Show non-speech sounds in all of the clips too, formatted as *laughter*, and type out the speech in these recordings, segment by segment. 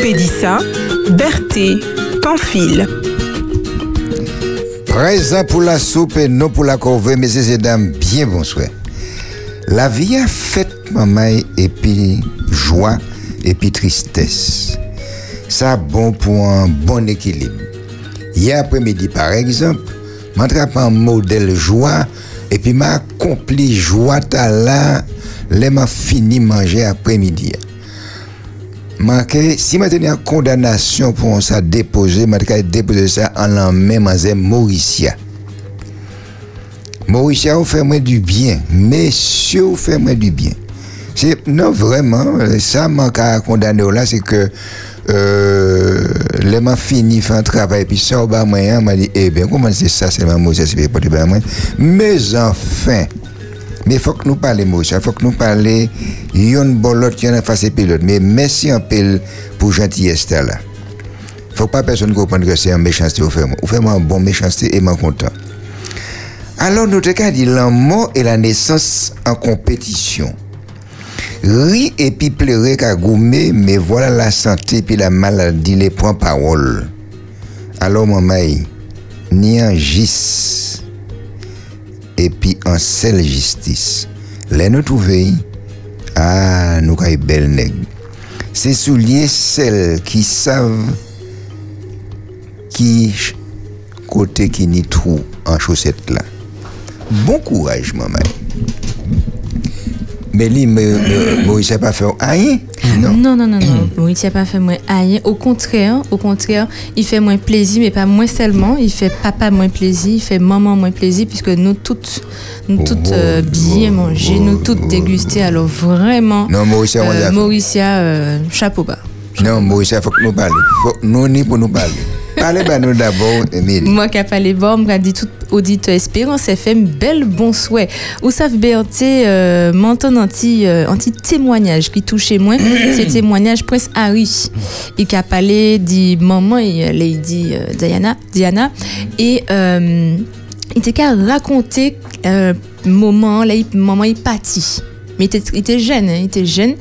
Pédissa, Berthe, Pamphile. Présent pour la soupe et non pour la corvée, messieurs et dames, bien bonsoir. La vie a fait maman et puis joie et puis tristesse. Ça bon pour un bon équilibre. Hier après-midi, par exemple, m'attrape un modèle joie et puis m'a accompli joie là, les m'a fini manger après-midi. Manqué, si maintenant condamnation pour ça déposer, m'a déposer ça en la même Mauricia. Mauricia vous fait moins du bien, messieurs vous fait moins du bien. C'est non vraiment, ça manque à condamner là, c'est que euh, les m'a fini faire un travail puis ça au bas moyen m'a dit eh bien comment c'est ça c'est ma Mauricia c'est pas de moi mais enfin mais il faut que nous parlions, il faut que nous parlions, il y a une bonne qui en face pilote. Mais merci un peu pour gentillesse là. Il ne faut pas personne comprendre que c'est un méchanceté au fait. Au fait, un bon méchanceté et moi content. Alors, nous avons dit l'amour et la naissance en compétition. Ri et puis pleurer qu'à goumer, mais voilà la santé puis la maladie les points parole. Alors, maman, ni un epi an sel jistis. Le nou touve yi, a ah, nou kay bel neg. Se sou liye sel ki sav ki kote ki ni trou an choset la. Bon kouraj mamay. Mais lui, Moïse n'a pas fait rien. Non, non, non, non. Moïse n'a pas fait moins rien. Au contraire, au contraire, il fait moins plaisir, mais pas moins seulement. Il fait papa moins plaisir, il fait maman moins plaisir, puisque nous toutes, nous toutes euh, bien manger, nous toutes déguster. Alors vraiment, non, Mauricia, euh, euh, chapeau bas. Non, Mauricia, il faut que nous parlions. Faut nous ni pour nous parler. Parlez ben nous d'abord, Émile. Moi qui parlé bon, je dit tout auditeur Espérance FM, bel bon souhait. Ou savez bien, euh, m'entend anti, euh, anti témoignage qui touchait moins, *clears throat* c'est témoignage Prince Harry. Qui a parlé dit maman et Lady euh, Diana, Diana. Et euh, il était qu'à raconter euh, moment, là, maman est partie mais il était, jeune, hein, il était jeune.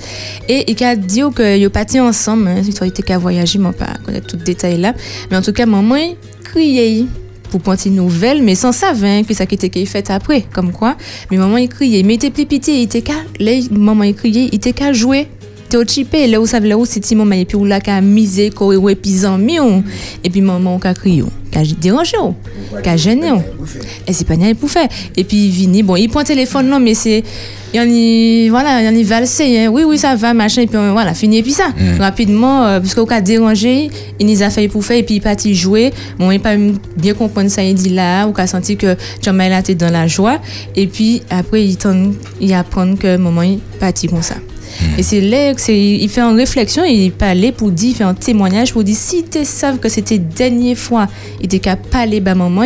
Et il a dit que ils parti ensemble, hein, il était qu'à voyager, mais pas connaître tout détail là. Mais en tout cas, maman criait pour prendre une nouvelle, mais sans savoir hein, que ça qui était fait après, comme quoi. Mais maman il criait, mais il était plus petit, il était qu'à, maman il criait, il était qu'à jouer t'es au chipé là où ça là où c'est maman et puis où là qu'a misé quoi et puis mieux et puis maman qu'a crié qu'a dérangé qu'a gêné et c'est pas rien pour faire et puis vini bon il prend téléphone non mais c'est il y voilà il y valsé hein. oui oui ça va machin et puis voilà fini et puis ça mm. rapidement euh, parce qu'on a dérangé il nous a fait pour faire et puis il parti jouer bon il pas bien comprendre ça il dit là ou qu'a senti que Jamal était dans la joie et puis après il il apprend que maman est parti comme ça et c'est là il fait une réflexion, il parlait pour dire, il fait un témoignage pour dire si tu savais que c'était dernière fois, il était qu'à parler à maman,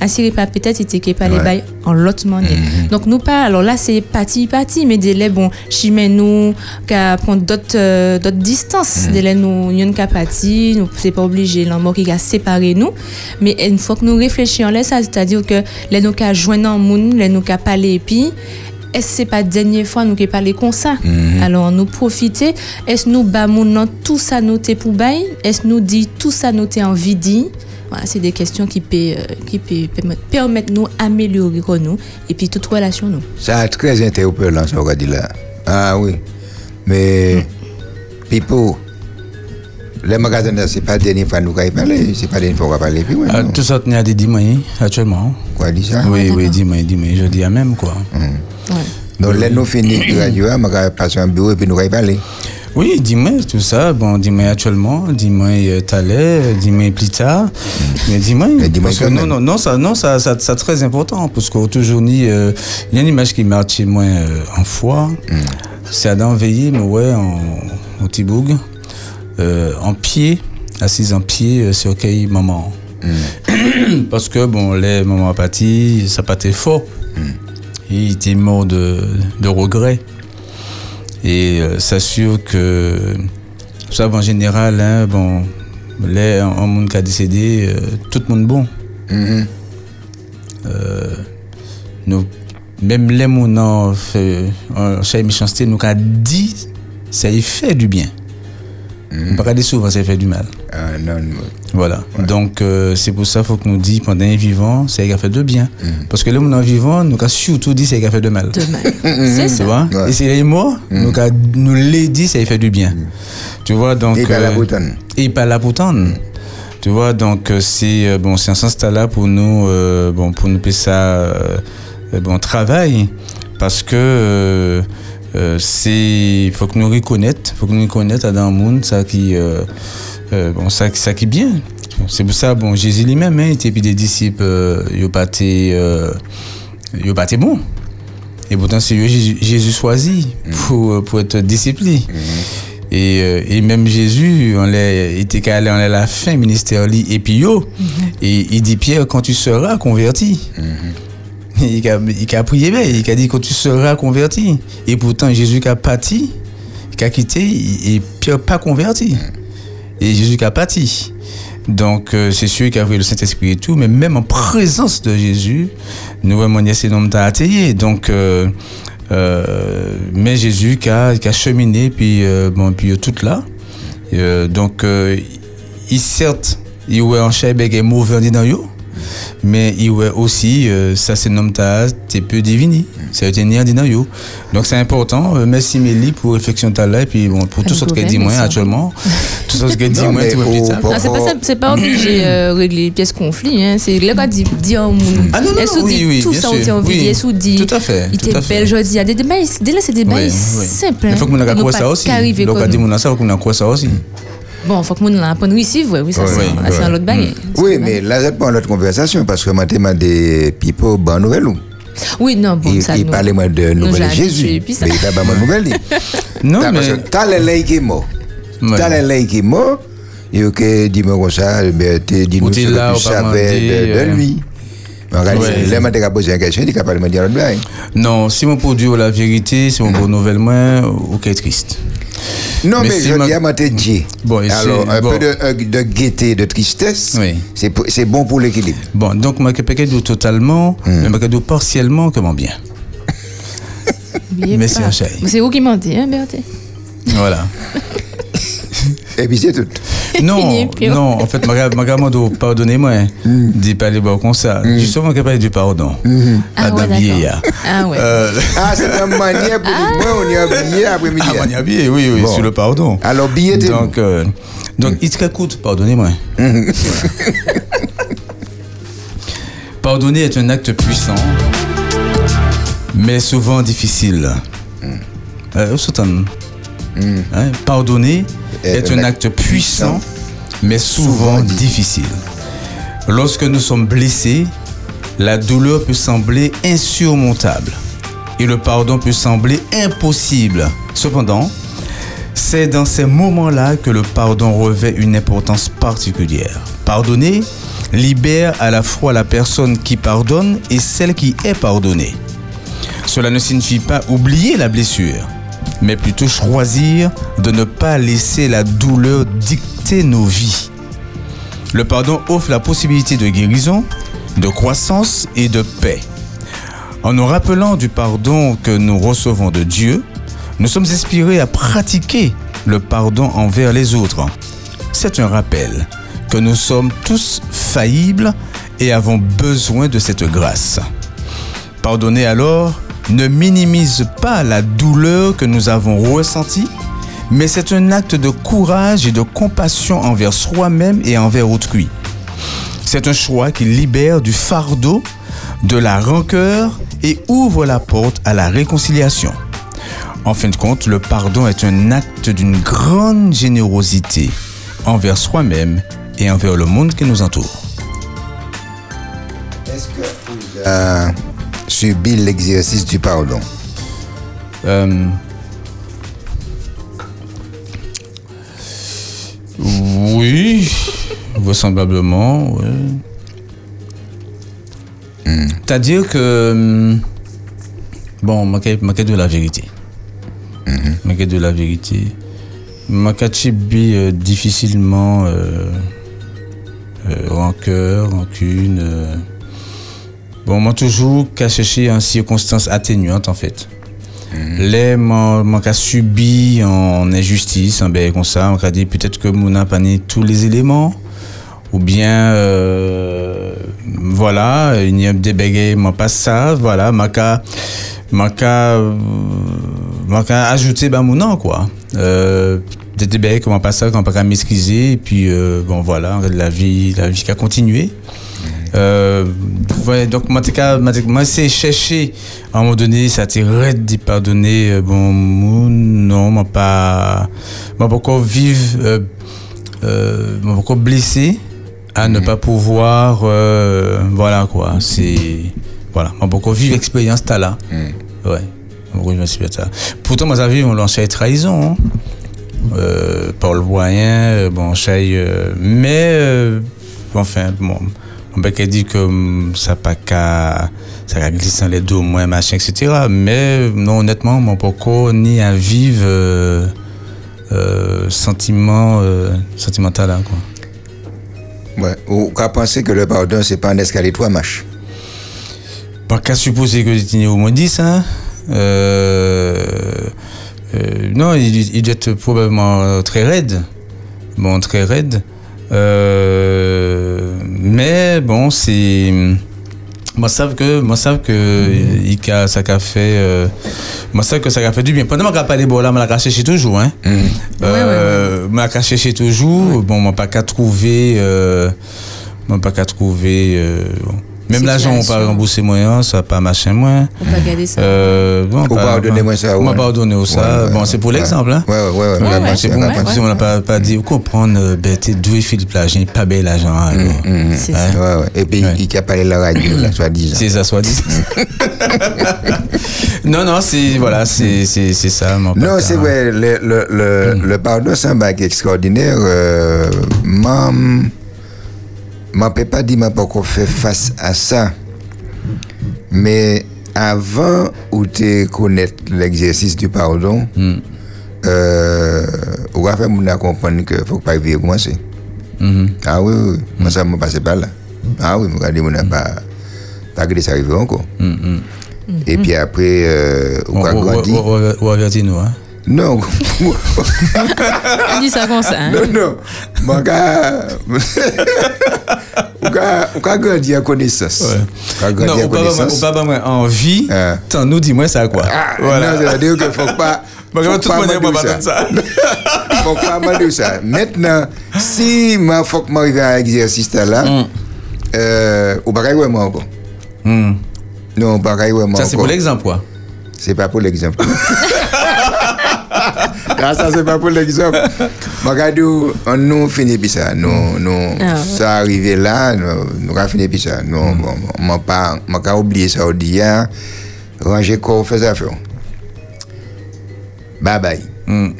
ainsi pas peut-être il était qu'à parler en l'autre manière. Mhm. Donc nous pas, alors là c'est parti parti, mais délai bon, chimé nous qu'à prendre d'autres euh, d'autres distances, mm délai nous n'y qu'à partir, nous c'est pas obligé l'amour qui a séparé nous, mais une fois que nous réfléchissons là ça, c'est-à-dire que les nous qu'à joindre en monde, les nous qu'à parler et puis est-ce que c'est pas la dernière fois nous qui parlé comme ça? Mhm. Alors nous profiter, est-ce nous bamons tout ça noté pour bail? Est-ce nous dit tout ça noté en vidi voilà, c'est des questions qui peuvent, euh, qui peuvent permettre nous améliorer nous et puis toute relation nous. Ça très interpellant ça on dit là. Ah oui. Mais mm. Pipo les magasins, ce n'est pas la dernière fois que nous avons parlé, ce n'est pas la dernière fois qu'on va parler. Puis, ah, tout ça, y a des dimanches actuellement. Quoi, ça Oui, oui, dimanche, dimanche, je dis à même quoi. Mm. Donc, là, nous finissons la radio, on va passer un bureau et puis nous allons parler. Oui, dis-moi tout ça. Bon, dis-moi actuellement, dis-moi euh, tout à l'heure, dis-moi plus tard. Mais dis-moi. Parce que non, non, non, ça, non, ça, ça, ça très important parce dit, euh, il y a une image qui marche chez moi euh, en foi. Mm. C'est Adam Veillé, mais ouais, en, au Tiboug, euh, en pied, assise en pied sur quel maman. Mm. *coughs* parce que bon, les mamans parti, ça pas été fort. Mm il était mort de, de regret. Et euh, s'assure que, ça en général, hein, bon, les, en monde qui a décédé, euh, tout le monde bon. Mm-hmm. Euh, nous, même les gens fait, en chaque méchanceté, nous a dit, ça y fait du bien. Mm. Pas souvent, ça fait du mal. Ah, non, non. Voilà. Donc, euh, c'est pour ça qu'il faut que nous disions, pendant un vivant, c'est qu'il a fait de bien. Mm. Parce que là, on est vivant, nous avons surtout dit, c'est qu'il a fait de mal. De mal. *laughs* c'est ça. Tu vois? Et c'est les mots, nous, nous les dit, ça fait du bien. Tu vois, donc. Et pas la bouton. Et pas la boutonne. Tu vois, donc, c'est bon, c'est un sens là pour nous, bon, pour nous payer ça, bon, travail. Parce que euh, c'est faut que nous reconnaître faut que nous reconnaître dans le monde ça qui euh, euh, bon ça ça qui bien. C'est pour ça bon Jésus lui-même hein, était puis des disciples il pas été bon. Et pourtant c'est Jésus choisi pour pour être discipliné et, et, même Jésus, on il était allé en la fin ministère et puis yo, et il dit Pierre, quand tu seras converti, *laughs* il a, il a prié, il a dit que tu seras converti. Et pourtant, Jésus a pâti, il a quitté, et Pierre pas converti. Et Jésus a pâti. Donc, euh, c'est sûr qu'il a vu le Saint-Esprit et tout, mais même en présence de Jésus, nous voyons ces noms atteillé. Donc, euh, euh, mais Jésus qui a, qui a cheminé, puis, bon, puis tout là. donc, il certes, il est en il est mauvais dans eux mais il y a aussi, euh, ça c'est nomme ta, t'es peu divini. Ça a été né dans Donc c'est important. Euh, merci Mélie pour réflexion de là et puis bon, pour tout ce que dit moi actuellement. tout ce que dit moi, tu vois plus tard. C'est pas, c'est pas obligé de euh, régler pièce conflit. Hein. C'est là quand dit, dit en monde. Ah non, non, oui, oui, tout ça, on tient envie, oui, dit. Tout à fait. Il était belle, je dis. Il y a des débats, dès là c'est des débats simples. Il faut que nous ayons ça aussi. Donc, on dit, il faut qu'on ait ça aussi. Bon, il faut que nous l'apprenions ici, oui, oui, ça, c'est un autre baguette. Oui, mais là, c'est pas notre conversation, parce que moi, je des people, bonne nouvelle. Oui, non, bon, il, ça il parlait moi de nouvelle Jésus. Mais il n'a pas de nouvelle. *laughs* non, mais. Parce que t'as les qui est mort. T'as les qui est mort. Et que dis-moi comme ça, dis-nous ce que tu savais de euh, lui. Là, je posé une question, tu as parlé de dire Non, si mon produit la vérité, c'est mon bonne nouvelle, moi, ok, triste? Non, mais, je dis à ma Bon, Alors, un peu de, euh, de, gaieté, de tristesse, oui. c'est bon pour l'équilibre. Bon, donc, je ne pas totalement, mm. mais je ne partiellement comment bien. mais c'est un C'est vous qui mentez, hein, Berthe Voilà. *laughs* Et puis c'est tout. *laughs* Non, non, en fait, ma gamme pardonnez-moi, mm. dis pas les mots comme ça. Mm. Justement, qu'elle parle du pardon. Mm. Ah, ouais, ah ouais. Euh, ah, c'est une manière pour ah. moi, on est habillé après-midi. Ah, on est habillé, oui, oui, sur le pardon. Alors, billet Donc, euh, donc il te coûte, pardonnez-moi. *laughs* Pardonner est un acte puissant, mais souvent difficile. Euh, hein, pardonner est un acte puissant, mais souvent difficile. Lorsque nous sommes blessés, la douleur peut sembler insurmontable et le pardon peut sembler impossible. Cependant, c'est dans ces moments-là que le pardon revêt une importance particulière. Pardonner libère à la fois la personne qui pardonne et celle qui est pardonnée. Cela ne signifie pas oublier la blessure, mais plutôt choisir de ne pas laisser la douleur dicter nos vies. Le pardon offre la possibilité de guérison, de croissance et de paix. En nous rappelant du pardon que nous recevons de Dieu, nous sommes inspirés à pratiquer le pardon envers les autres. C'est un rappel que nous sommes tous faillibles et avons besoin de cette grâce. Pardonner alors ne minimise pas la douleur que nous avons ressentie, mais c'est un acte de courage et de compassion envers soi-même et envers autrui. C'est un choix qui libère du fardeau, de la rancœur et ouvre la porte à la réconciliation. En fin de compte, le pardon est un acte d'une grande générosité envers soi-même et envers le monde qui nous entoure. Que subir l'exercice du pardon euh, Oui, vraisemblablement, oui. Hmm. C'est-à-dire que, hum, bon, je de la vérité. Mm de la vérité. Je euh, difficilement euh, euh, rancœur, rancune. Euh, Bon, moi, toujours qu'à chercher une circonstance atténuante, en fait. Les mon cas subi en injustice, en ben comme ça, on a dit peut-être que mon n'a pas tous les éléments ou bien euh, voilà, il y a des bégayes, moi pas ça, voilà, m'a qu'à m'a qu'à m'a qu'à ajouter ben mon nom quoi. Euh, des débats comment pas ça, qu'on pas maîtriser et puis euh, bon voilà, la vie la vie qui a continué. Euh, ouais, donc, moi, moi c'est chercher à un moment donné, ça t'est de pardonner. Euh, bon, non, moi pas, moi encore vivre, euh, euh, moi encore blessé à ne mhm. pas pouvoir, euh, voilà quoi. C'est, voilà, moi encore vivre l'expérience là. Mm. Ouais. Pourtant, moi, j'ai vu, on lançait trahison. Hein. Euh, Paul Boyen, bon, euh, mais, enfin, bon, on peut dire que ça pas qu'à ça va glisser dans les dos moins machin etc mais non honnêtement mon pourquoi ni à vivre euh, euh, sentiment euh, sentimental là quoi. Ouais. Ou qu'à penser que le pardon c'est pas un escalier trois marches? Pas qu'à supposer que tu au moins 10 hein. Non il, il doit être probablement très raide. Bon très raide euh, mais bon, c'est. Moi, savent que, moi, savent que, il a, ça a fait, euh, moi, savent que ça a fait du bien. Pendant que je parlé, bon, là, je l'ai cherché toujours, hein. Mm. Euh, ouais, ouais, ouais. cherché toujours. Bon, moi, pas qu'à trouver, euh, moi, pas qu'à trouver, euh, bon. Même l'argent, on pas rembourser moins, ça pas machin moins. On pas garder ça. Euh, bon, on pas donner moins ça. On va pas donner ça. bon, c'est pour l'exemple, hein. Ouais, ouais, ouais. c'est pour, on n'a pas, pas dit, comprendre, t'es doué Philippe l'argent, pas bel l'argent, mm. Mm, mm. c'est ça. Ouais, ouais. Et puis, il a parlé la radio, là, *clears throat* soit disant. C'est ça, soit disant. *laughs* non, non, c'est, voilà, c'est, c'est, c'est ça, Non, c'est vrai, le, le, le, le pardon, c'est un bac extraordinaire, euh, mam, je ne peux pas dire que je pas fait face à ça. Mais avant ou de connaître l'exercice du pardon, mm. euh, on va faire comprendre qu'il ne faut pas vivre comme ça. Mm-hmm. Ah oui, oui, moi ça ne passe pas là. Ah oui, je on n'a pas, pas que ça arrive encore. Mm-hmm. Et puis après, euh, on va grandir. On va nous, hein? Non. Il dit ça comme ça. Hein? Non, non. Mon *laughs* gars. On va grandir en connaissance. Ouais. Non, on va pas envie. Ah. Tant nous, dis-moi ça quoi. Ah, voilà. Non, c'est-à-dire qu'il ne faut pas. *laughs* Faut tout le monde pas ça. *laughs* faut pas mal ça. Maintenant, si ma faut que m'arrive à l'exercice là, mm. euh, ou pareil moi encore. Mm. Non, pareil moi Ça c'est pour l'exemple quoi. C'est pas pour l'exemple. Ah, ça, c'est pas pour l'exemple. On nous finit puis ça. Nous, nous, ah, ça arrivé là, nous, nous avons fini puis ça. Nous, mm. bon, bon, pas, pas oublié ça au dia. Ranger quoi, faire ça, faire. Bye bye. Mm.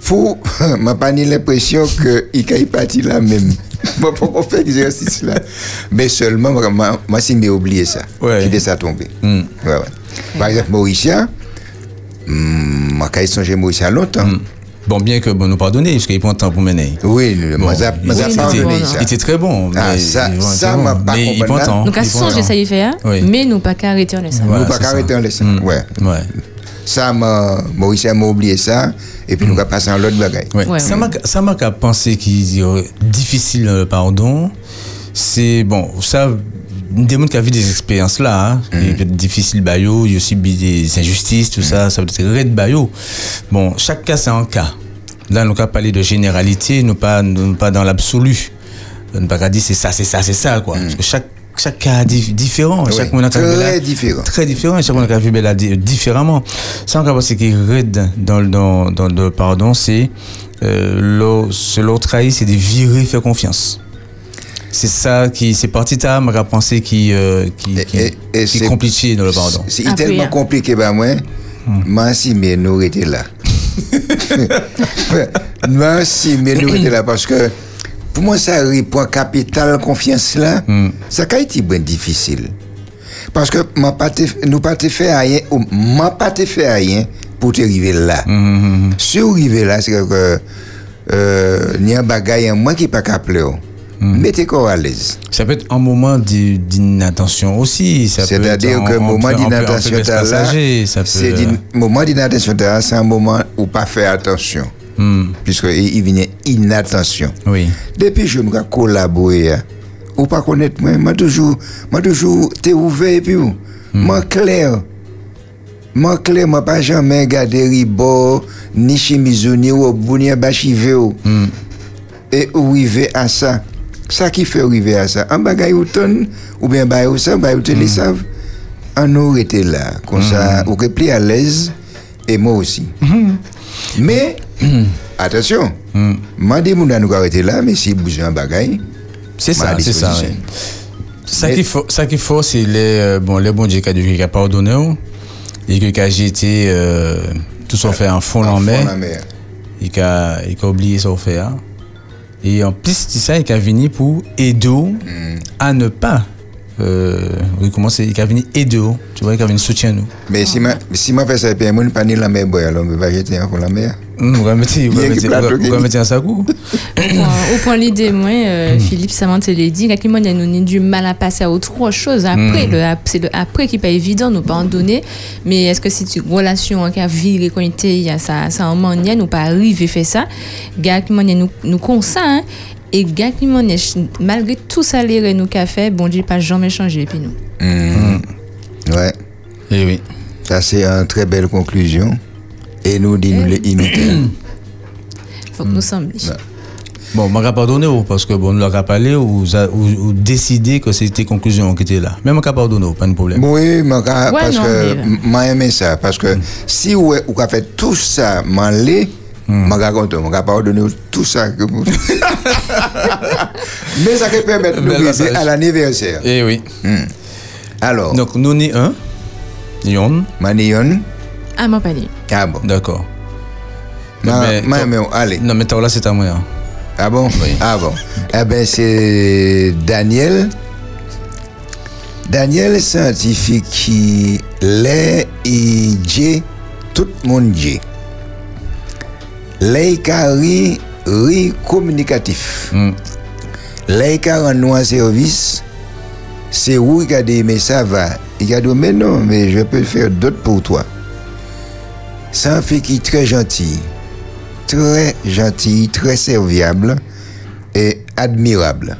Fou, *laughs* m'a pas ni l'impression que il est parti là même. *laughs* Moi, pour faire l'exercice là? Mais seulement, moi, si j'ai oublié ça. Ouais. J'ai ça tomber. Mm. Ouais, ouais. Par exemple, Mauricien, ma caille songe Moïse à longtemps. Hmm. Bon, bien que bon, nous pardonner, parce qu'il prend le temps pour mener. Oui, bon, moi, ça, Il était très bon. Ah, ça, ça m'a pas Mais il prend le temps. Donc, à songer, ça y fait? Mais nous pas arrêter en laissant. Nous pas arrêter en laissant, ouais. Ouais. Ça m'a, Maurice m'a oublié ça, et puis nous avons passé en l'autre bagaille. Ouais. Ça m'a pensé qu'il est difficile le pardon. C'est, bon, ça, des gens qui ont vu des expériences là, hein, mm. peut difficile bayo, il y a aussi des injustices, tout ça, ça peut être red bayo. Bon, chaque cas c'est un cas. Là, nous pas parler de généralité, nous pas, nous pas dans l'absolu. Nous pas dire c'est ça, c'est ça, c'est ça, quoi. Mm. Parce que chaque chaque cas est différent. chaque monde très différent. Très différent. Chaque monde a vu différemment. Ça, on ce qui est raide dans, dans, dans le pardon, c'est euh, l'autre trahi, c'est de virer, faire confiance c'est ça qui c'est parti ta m'a pensé qui euh, qui, qui, et, qui est compliqué dans le pardon. c'est tellement compliqué bah moi moi si mais nous étions là. *laughs* Moi si mais nous étions là parce que pour moi ça répond capital confiance là. Hmm. ça a été bien difficile. Parce que m'a pas nous pas te fait rien ou m'a pas te fait rien pour te arriver là. Hmm, hmm, si arriver là c'est que euh, il y a un bagage moi qui pas capable Hmm. Mettez quoi à l'aise. Ça peut être un moment d'inattention aussi. C'est-à-dire que le moment d'inattention, c'est un moment d'inattention, c'est un moment où pas faire attention. Hmm. Puisqu'il vient inattention. Oui. Depuis que je me collaborer, hein, ou pas connaître moi, moi toujours, moi toujours, t'es ouvert et puis, hmm. moi clair. Moi clair, moi pas jamais regarder ribo, ni chimizo, ni ou ni bachive mm. Et arriver à ça. Ça qui fait arriver à ça. Un bagay ou ton, ou bien bagay ou ça, bagay ou te les savent. On aurait été là, comme ça, ou plus à l'aise, et moi aussi. Mais, *clears throat* attention, moi, dis mon nous arrêter là, mais si vous un bagay, c'est ça, c'est ça. Ça qu'il faut, ça qu'il faut, c'est les, euh, bon, les bons Dieu qui a pardonné, et que a jeté euh, tout son fait en fond en mer. Il a, il a oublié son fait. Hein. Et en plus de ça, il a venu pour aider mm. à ne pas euh, oui, comment c'est, il a venu aider, tu vois, il a venu soutien nous. Mais si ma, si ma fait ça, puis moi, pas ni la mer, boy, alors, je vais jeter un fond la mer. Sagou. Au point l'idée, moi, euh, hmm. Philippe Samant l'a dit, quand il a nous du mal à passer à autre chose après, hmm. c'est le après qui n'est pas évident, nous pas en donner, mais est-ce que c'est une relation qui a viré quand il était, ça, ça en manière, nous pas arriver faire ça, gars qui nous, nous consent, hein, et gars qui malgré tout ça, les nous qu'a fait, bon Dieu, pas jamais changé, puis nous. Hmm. Ouais. Et eh oui. Ça, c'est une très belle conclusion et nous dit nous les imiter. faut que nous sommes. Bon, je vais pardonner parce que bon, nous l'avons parlé ou, ou, décidé que c'était conclusion qui était là. Mais je vais pardonner, pas de problème. Oui, mais parce que j'ai aimé ça. Parce que si vous avez fait tout ça, je vais raconter, je vais pardonner tout ça. Que vous... *laughs* mais ça peut permettre de nous à l'anniversaire. Eh oui. Hmm. Alors. Donc, nous ni un. Yon. Manion. Ah, mon panier. Ah bon. D'accord. Non, mais, mais, mais, allez. Non, mais là, c'est à moi. Hein. Ah bon? Oui. Ah bon. eh bien, c'est Daniel. Daniel, scientifique qui l'est et tout le monde dit. L'Eikari ri communicatif. Mm. L'Eikari en service, c'est où il a dit, mais ça va. Il a dit, mais non, mais je peux faire d'autres pour toi. C'est un fille qui est très gentil, très gentil, très serviable et admirable.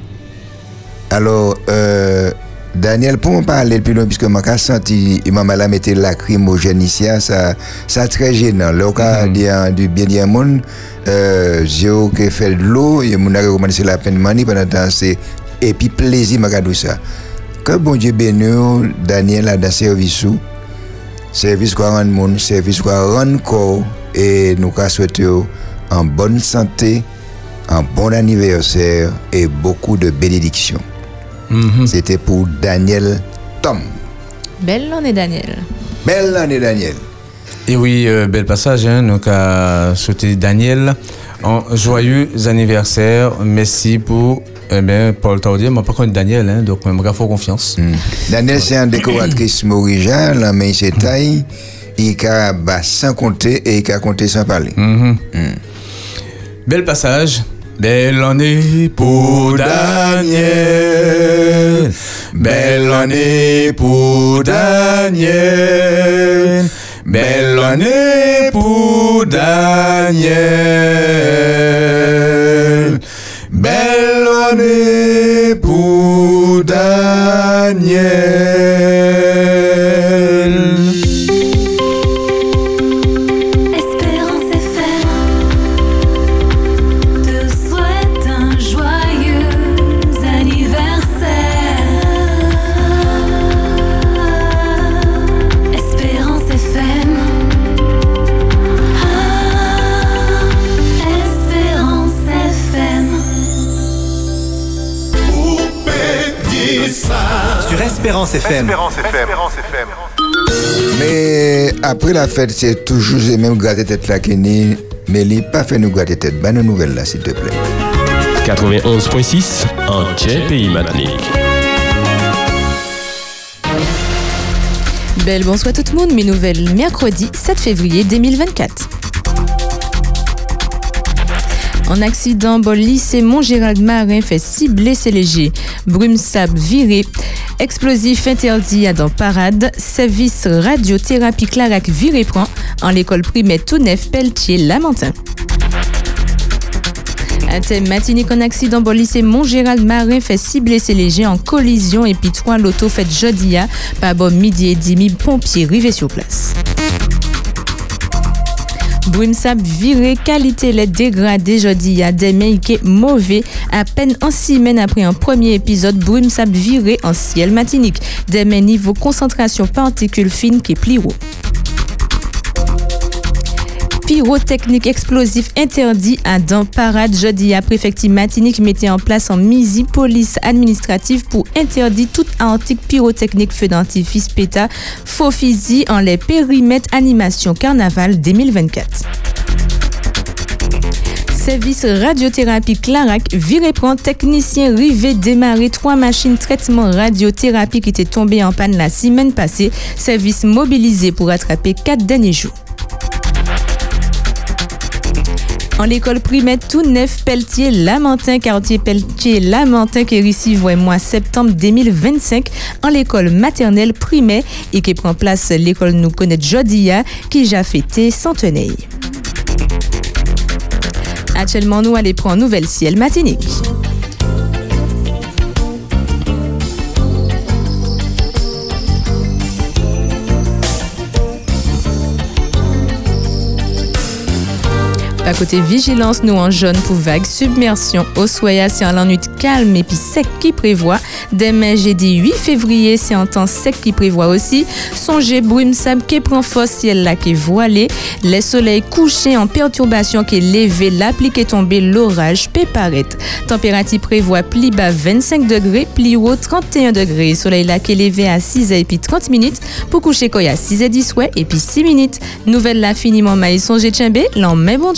Alors, euh, Daniel, pour en parler plus loin, puisque j'ai senti, il m'a mettre lacrymogène ici, ça, ça très gênant. Là, on dit du bien dire monde, euh, j'ai fait de l'eau, et mon a recommandé la peine mani pendant temps, c'est, et puis plaisir, m'a ça. Que bon Dieu bénisse, Daniel a dans service service quoi rendre monde, service quoi rendre corps et nous souhaitons en bonne santé, un bon anniversaire et beaucoup de bénédictions. Mhm. C'était pour Daniel Tom. Belle année Daniel. Belle année Daniel. Et oui, euh, bel passage, hein, donc à souhaiter Daniel un joyeux anniversaire. Merci pour eh bien, Paul Taudier, je ne pas connu Daniel, hein, donc je me fais confiance. Mm. Daniel, c'est un décoratrice maurigien, mais il s'est taille, il a sans compter et il a compté sans parler. Mm. Bel passage. Belle année pour Daniel. Belle année pour Daniel. Belle année pour Daniel. Belle année pour Daniel. Espérance FM. Mais après la fête, c'est toujours les mêmes gratter tête là qui mais il pas fait nous gratter tête. Bonne nouvelle là, s'il te plaît. 91.6 en pays Matinique. Belle bonsoir tout le monde, mes nouvelles mercredi 7 février 2024. En accident, bon lycée Mont-Gérald Marin fait six blessés légers. Brume sable viré. Explosif interdit à dans parade. Service radiothérapie Clarac viré prend. En l'école primaire tout neuf Pelletier Lamentin. Un thème matinique en accident bon lycée Mont-Gérald Marin fait six blessés légers en collision et puis trois loto fait jeudi à par bon midi et demi pompiers rivés sur place. Brimsap viré, qualité les dégradée jeudi à des est mauvais. À peine en semaine après un premier épisode, Brimsap viré en ciel matinique. Des niveau concentration particules fines qui plie haut. Pyrotechnique explosif interdit à dans parade jeudi à préfecture Matinique mettait en place en misi police administrative pour interdire toute article pyrotechnique feu d'artifice péta faux physique en les périmètres animation carnaval 2024 service radiothérapie Clarac, viré prend technicien rivé démarrer trois machines traitement radiothérapie qui étaient tombées en panne la semaine passée. Service mobilisé pour attraper quatre derniers jours. En l'école primaire tout neuf Pelletier Lamentin, quartier Pelletier Lamentin qui réussit le mois septembre 2025 en l'école maternelle primaire et qui prend place l'école nous connaît Jodia qui a fêté centenaire. Actuellement, nous allons prendre nouvelle ciel matinique. À côté vigilance, nous en jaune pour vague submersion. Au soya, c'est en nuit calme et puis sec qui prévoit. Demain, jeudi 8 février, c'est en temps sec qui prévoit aussi. Songez brume sable qui prend fort ciel là qui est voilé. Les soleils couchés en perturbation qui est levé, l'applique est tombé, l'orage peut paraître. Température prévoit pli bas 25 degrés, pli haut 31 degrés. Soleil là qui est levé à 6 et puis 30 minutes. Pour coucher quoi, à 6 et 10 ouais, et puis 6 minutes. Nouvelle là finiment maïs songez tchembé, l'en même bon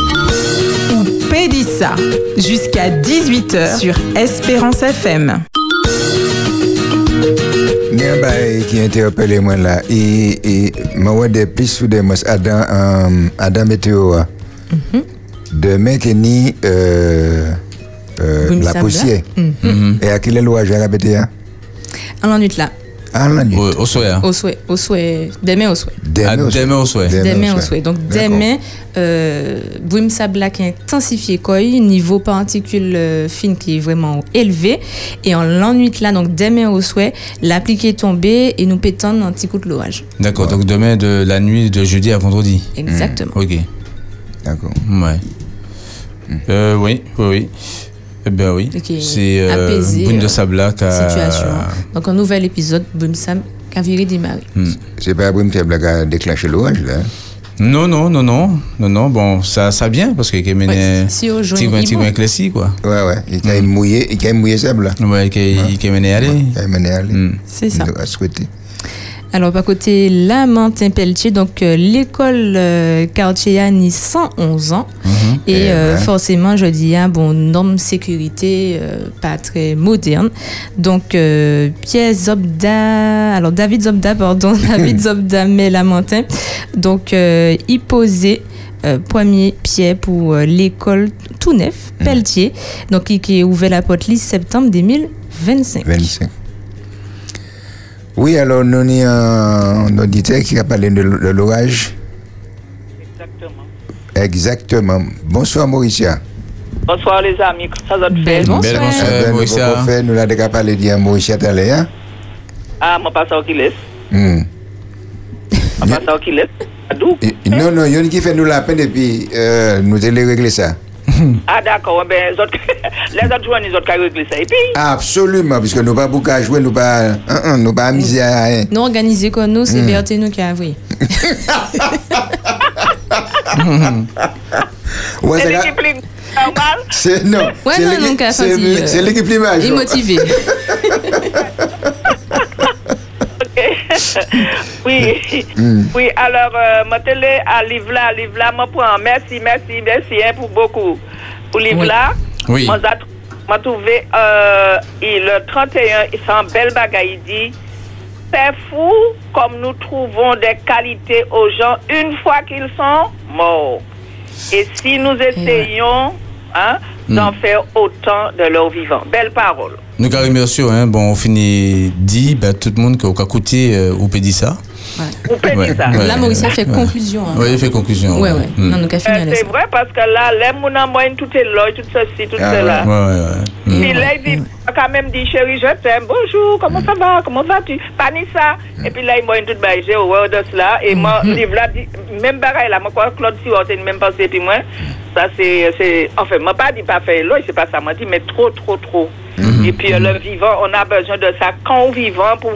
Dieu. Pédissa, jusqu'à 18h sur Espérance FM. Il y a un bail qui interpelle moi là. Et, et moi, des plus ou des mots Adam, euh, Adam Météo. Mm-hmm. Demain, qui ni euh, euh, la poussière. Et à quel est l'ouage à la BTA? En la nuit là. Ah, la nuit. Au, au souhait. Au souhait. Au souhait. Demain au souhait. Ah, Demain au souhait. Demain au souhait. Donc demain, euh, brume sable qui est intensifié quoi, niveau particules euh, fines qui est vraiment élevé. Et en l'ennui là, donc demain au souhait, l'appliquer est tombé et nous pétons un petit coup de l'orage. D'accord, donc demain de la nuit de jeudi à vendredi. Exactement. Ok. D'accord. Ouais. Euh, oui, oui, oui. Eh bien oui. Ok. C'est euh, de euh, Sabla qui a- Situation. Donc un nouvel épisode, brume sable qui a viré démarrer. C'est pas Brume Table qui a déclenché l'orage là. Non, non, non, non, non, non, bon, ça, ça vient parce qu'il y a mené Ouais, si il est bon. classique, quoi. Ouais, ouais. Il a mouillé, il a mouillé sable là. Ouais, qui a mené aller. Il a mené à aller. Mm. C'est ça. Alors, par côté Lamentin-Pelletier, donc euh, l'école euh, quartier a ni 111 ans. Et Eh euh, ben. forcément, je dis, ah, bon, norme sécurité euh, pas très moderne. Donc, Pierre Zobda, alors David Zobda, pardon, *laughs* David *laughs* Zobda, mais Lamentin. Donc, il posait euh, premier pied pour euh, l'école tout neuf, Pelletier. Donc, il qui a ouvert la porte le 10 septembre 2025. 25. Oui, alors nous avons un auditeur qui a parlé de, de l'orage. Exactement. Exactement. Bonsoir Mauricia. Bonsoir les amis, ça va faire bonsoir. Bonsoir. Eh ben, nous Mauricia. nous l'avons déjà parlé de Mauricia tout à l'heure. Ah, moi pas ça qui laisse. Hmm. Pas ça laisse. D'où Et- Non, non, il y en a qui fait nous la peine et puis euh, nous allons régler ça. Ah d'accord, ben les autres, joueurs, *laughs* les autres qui régler ça. Et puis, Absolument, parce que nous pas beaucoup à jouer, nous pas, nous pas amuser à rien. Nous organisés comme nous, c'est Berthe nous qui a. *laughs* Ouais, c'est l'équipe ligue normale. c'est non, *laughs* Ouais, c'est non, l'équipe- non, c'est- euh, l'équipe image. Et motivé. Oui, oui, alors, euh, télé à Livla, Livla, moi prends. Merci, merci, merci hein, pour beaucoup. Pour Livla, Oui. moi j'ai m'a trouvé euh, et le 31, il fait un bel bagaille, il dit c'est fou comme nous trouvons des qualités aux gens une fois qu'ils sont morts. Et si nous essayons hein, d'en faire autant de leur vivant. Belle parole. Nous remercié, hein, bon, on finit dit, ben, tout le monde qui a écouté, euh, ou peut dire ça. Peut dire ça. Là, Maurice a fait conclusion. hein. Oui, il fait conclusion. Ouais, ouais. Mm. Euh, c'est vrai parce que là, les gens en moyenne, tout est là, tout ceci, tout Ah cela. Ouais, ouais, ouais. Mm. Puis là, il dit, quand même dit, chérie, je t'aime, bonjour, comment ça va, comment vas-tu, ni ça. Et puis là, il m'a tout bail, j'ai horreur de cela. Et moi, livre là, dit, même pareil là, moi, quoi, Claude Siwa, c'est une même pensée, puis moi, ça c'est, c'est, enfin, moi, pas dit pas faire là, c'est pas ça, moi, dit, mais trop, trop, trop. Et puis, euh, le vivant, on a besoin de ça quand on vivant pour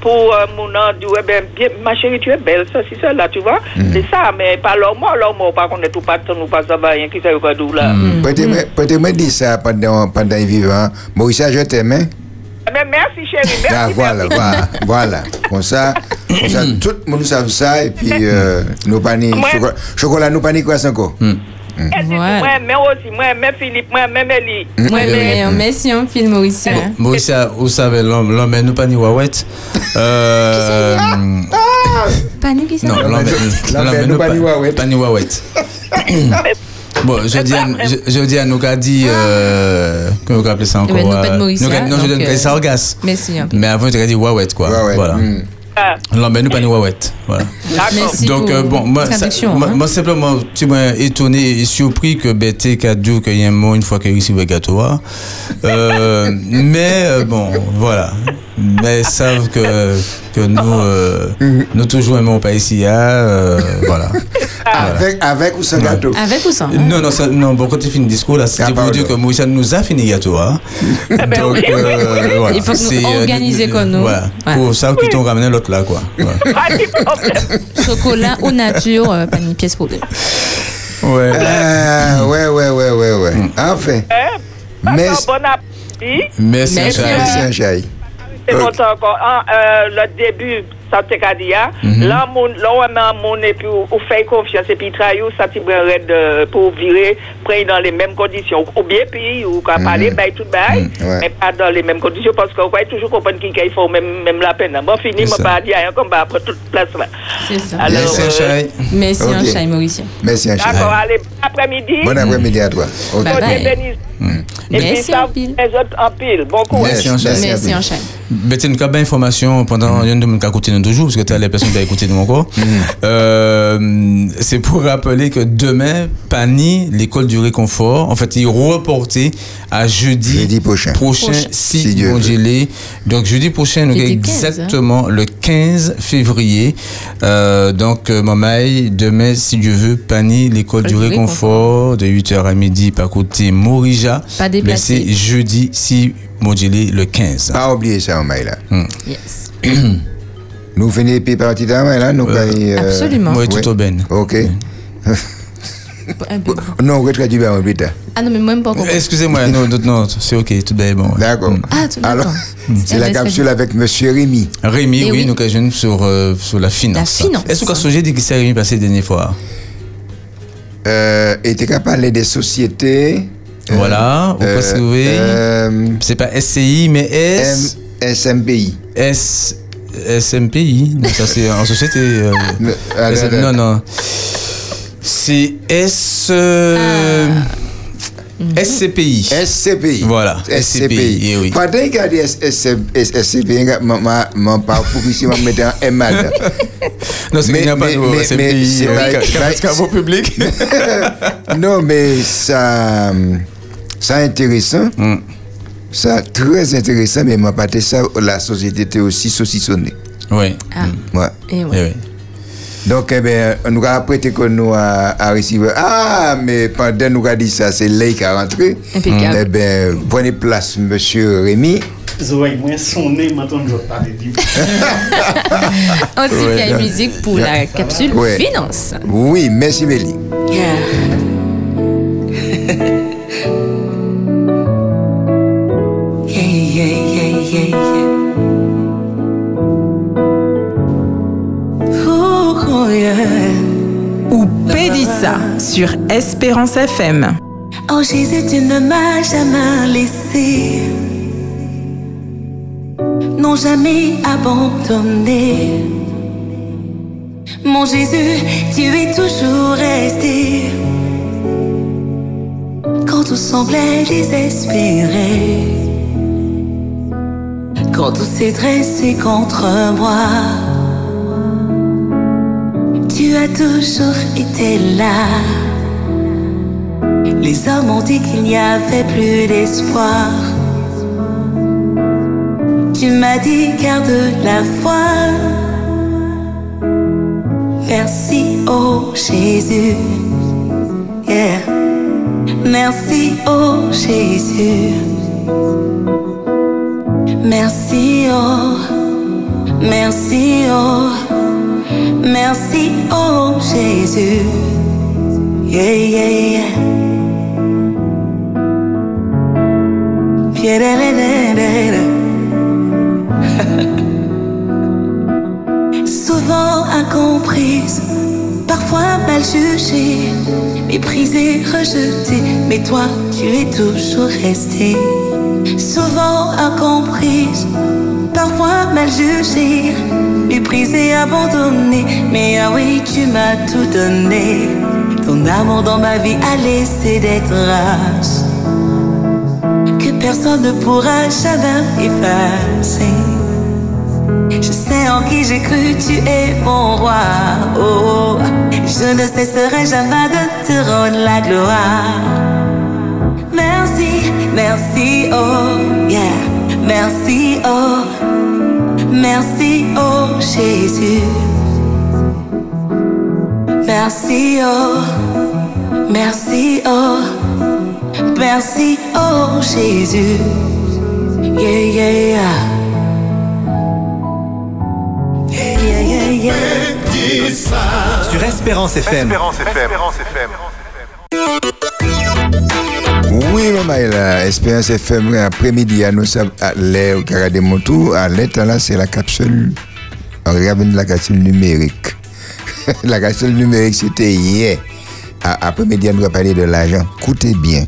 pour euh, mon nom, ouais, ben, bien, ma chérie, tu es belle, ça, c'est ça, là, tu vois. C'est ça, mais pas l'homme, l'homme, pas qu'on est tout pas de temps, nous pas ça, va rien, qui sait quoi d'où là. Peut-être peut-être me dire ça pendant, pendant vivant. Maurice, je t'aime. hein? Mais merci, chérie, merci. Ah, voilà, merci. voilà, voilà. Comme ça, comme ça, tout le monde savent ça. Et puis, euh, nous pas ni chocolat, chocolat, nous pas ni quoi encore. Et puis, Ouais. Moi, mais aussi, moi, mais Philippe, moi, même Elie. Ouais, mais euh, merci un film Maurice. hein. Maurice, vous savez, l'homme, l'homme, nous pas ni wawet. Euh, Pas nous qui ça non, l'homme, L'homme, l'homme, nous nous pas ni wawet. Pas ni wawet. *coughs* Bon, je dis, à, je, je dis à nous qu'a dit, euh, comment on appelle ça encore Eh ben, nous pas de euh, Non, je donc, donne euh, sargasse. Merci un Mais avant, tu as dit wawet, quoi. Wawet, Voilà. mm. Ah, nous pas ni wawet. Voilà. Donc, euh, bon, moi, ça- traduction, moi, hein. moi, simplement, tu m'as étonné et surpris que BT Kadou, qu'il y ait un mot une fois qu'il réussit le gâteau. hein. Euh, *laughs* mais, euh, bon, voilà. Mais ils savent que, que nous, euh, nous toujours aimons pas ici, hein, euh, voilà. Avec, avec ou sans gâteau? Avec ou sans? Hein? Non, non, ça, non, bon, quand tu finis le discours, là, Ah, pour dire que Moïse nous a fini le gâteau, hein. ben Donc, oui, oui, oui, euh, voilà. Il faut que nous C'est, euh, organiser comme nous. Voilà. Ouais. Pour ça, qu'ils t'ont ramené l'autre là, quoi. Voilà. *laughs* Chocolat ou nature, euh, pas une pièce pour deux. Ouais. Ah, ouais, ouais, ouais, ouais, ouais. Enfin, Hein? Passe Mais- un bon appétit. Merci, Merci, merci, C'est Ok. content encore. Ah, euh, le début, ça te qu'a dit, hein. Là, mon, là, on met un monde et puis on on fait confiance et puis travaille, ça t'y raide euh, pour virer, prendre dans les mêmes conditions. Ou bien pays, ou qu'à parler, bah, tout bail, ouais. mais pas dans les mêmes conditions parce qu'on va toujours comprendre qu'il qu'il faut même, même la peine. Bon, fini, rien comme bah, après toute place là. C'est ça. Alors, Merci, euh, Charles. Merci Mauricien. Merci, un chai. D'accord, allez, bon après-midi. Bon après-midi à toi. Ok. Bye bye. bénis. Et puis, Merci ça, en pile. les autres en pile. Bon courage. Merci, Merci, merci, chat. Betty, nous avons information pendant une de écouté nous toujours parce que tu as les personnes qui ont écouté nous encore. Euh, c'est pour rappeler que demain, Pani, l'école du réconfort, en fait, il est reporté à jeudi, Jeudi prochain. Prochain. si, Si Dieu veut. Donc jeudi prochain, nous avons Jeudi 15, hein. exactement le 15 février. Euh, donc, euh, Mamaï, demain, si Dieu veut, Pani, l'école du réconfort, de 8h à midi, par côté Morija. Pas Mais déplacé. c'est jeudi, si l'est, le 15. Pas oublier ça, Omaï, là. Yes. *clears throat* Nous finissons puis partir d'Omaï, là. Nous gagnons, euh, Absolument. Oui, tout au ben. Ok. Non, on va traduire bien plus tard. Ah non, mais moi, même pas. Excusez-moi, non, non, non, c'est ok, tout est bon. ouais. D'accord. Ah, tout Alors, d'accord. c'est la ben, c'est capsule avec Monsieur Rémi. Rémi, Eh oui, oui. nous avons sur, euh, sur la finance. La finance. Est-ce que vous avez dit que c'est Rémi passé la dernière fois? Euh, et tu as parlé des sociétés. euh, Voilà, vous euh, pouvez euh, C'est pas SCI, mais S. M- SMPI. S. SMPI. Non, ça c'est en société. euh, Le- ah, S- là, là. non, non. C'est S. euh, SCPI. SCPI. Voilà, SCPI, eh oui. Pendant qu'il a dit SCPI, mon parcours ici, on mettait un M. *laughs* Non, c'est Mais- qu'il n'y a pas de mais- mais SCPI. c'est pas- public. *laughs* Non, mais ça, ça intéressant. Hmm. Ça très intéressant, mais moi, pas ça, la société était aussi saucissonnée. Oui. Ah, Ouais. et Eh ouais. oui. Donc, eh ben, nous avons prêté que nous à, à recevoir. Ah, mais pendant nous avons dit ça, c'est là qui a rentré. Impeccable. Eh bien, prenez place, monsieur Rémi. Zoé, moi, sonné, maintenant, je vais parler du On dit qu'il y a une musique pour la capsule Ouais. finance. Oui, merci, Mélie. Yeah, *laughs* Ou Pédissa sur Espérance FM. Oh Jésus, tu ne m'as jamais laissé. Non, jamais abandonné. Mon Jésus, tu es toujours resté. quand tout semblait désespéré, quand tout s'est dressé contre moi, tu as toujours été là. Les hommes ont dit qu'il n'y avait plus d'espoir. Tu m'as dit garde la foi. Merci, oh Jésus. Yeah. Merci, oh Jésus. Merci, oh. Merci, oh. Merci, oh Jésus. Yeah, yeah, yeah. *laughs* Souvent incomprise, parfois mal jugée, méprisée, rejetée, mais toi tu es toujours restée. Souvent incomprise, parfois mal jugée, méprisée, abandonnée, mais ah oui, tu m'as tout donné. Ton amour dans ma vie a laissé des traces que personne ne pourra jamais effacer. Je sais en qui j'ai cru, tu es mon roi. Oh, je ne cesserai jamais de te rendre la gloire. Merci, oh, yeah. Merci, oh, merci, oh, Jésus. Merci, oh, merci, oh, merci, oh, Jésus. Yeah, yeah, yeah. Yeah, yeah, yeah, yeah. Sur Espérance FM. Est là. Espérance FM, après-midi, à nous à l'air, au Cara des. À l'état là, c'est la capsule. On regarde la capsule numérique. *laughs* la capsule numérique, c'était hier. À- Après-midi, on doit parler de l'argent. Écoutez bien.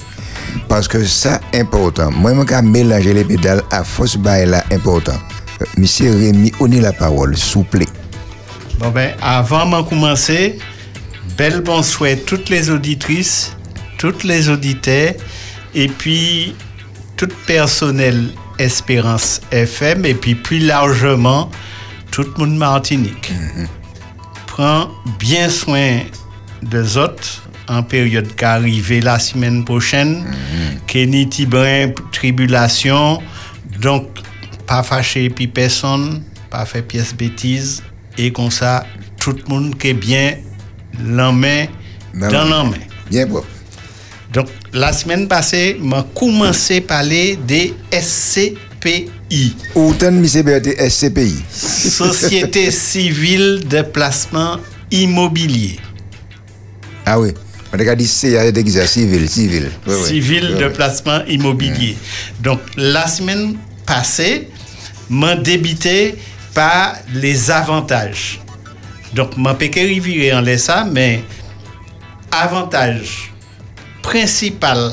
Parce que ça, important. Moi, je vais mélanger les pédales à force bail là, important. Euh, Monsieur Rémi, on est la parole, plaît. Bon ben, avant de commencer, bel bon souhait toutes les auditrices, toutes les auditeurs, et puis tout personnel Espérance FM, et puis plus largement, tout le monde Martinique. Prends bien soin des autres en période qui arrive la semaine prochaine, Kenny Tibrin, tribulation, donc pas fâché puis personne, pas fait pièce bêtise, et comme ça, tout le monde qui est bien la main Dans main. main. Bien propre. Donc, la semaine passée, m'a commencé à parler des SCPI, Autant de SCPI. Société civile de placement immobilier. Ah oui. On a dit c'est déjà civil, civil. Oui, civil Oui, de oui. placement immobilier. Donc, la semaine passée, m'a débité par les avantages. Donc, m'a pas virer en laisse ça, mais avantage principal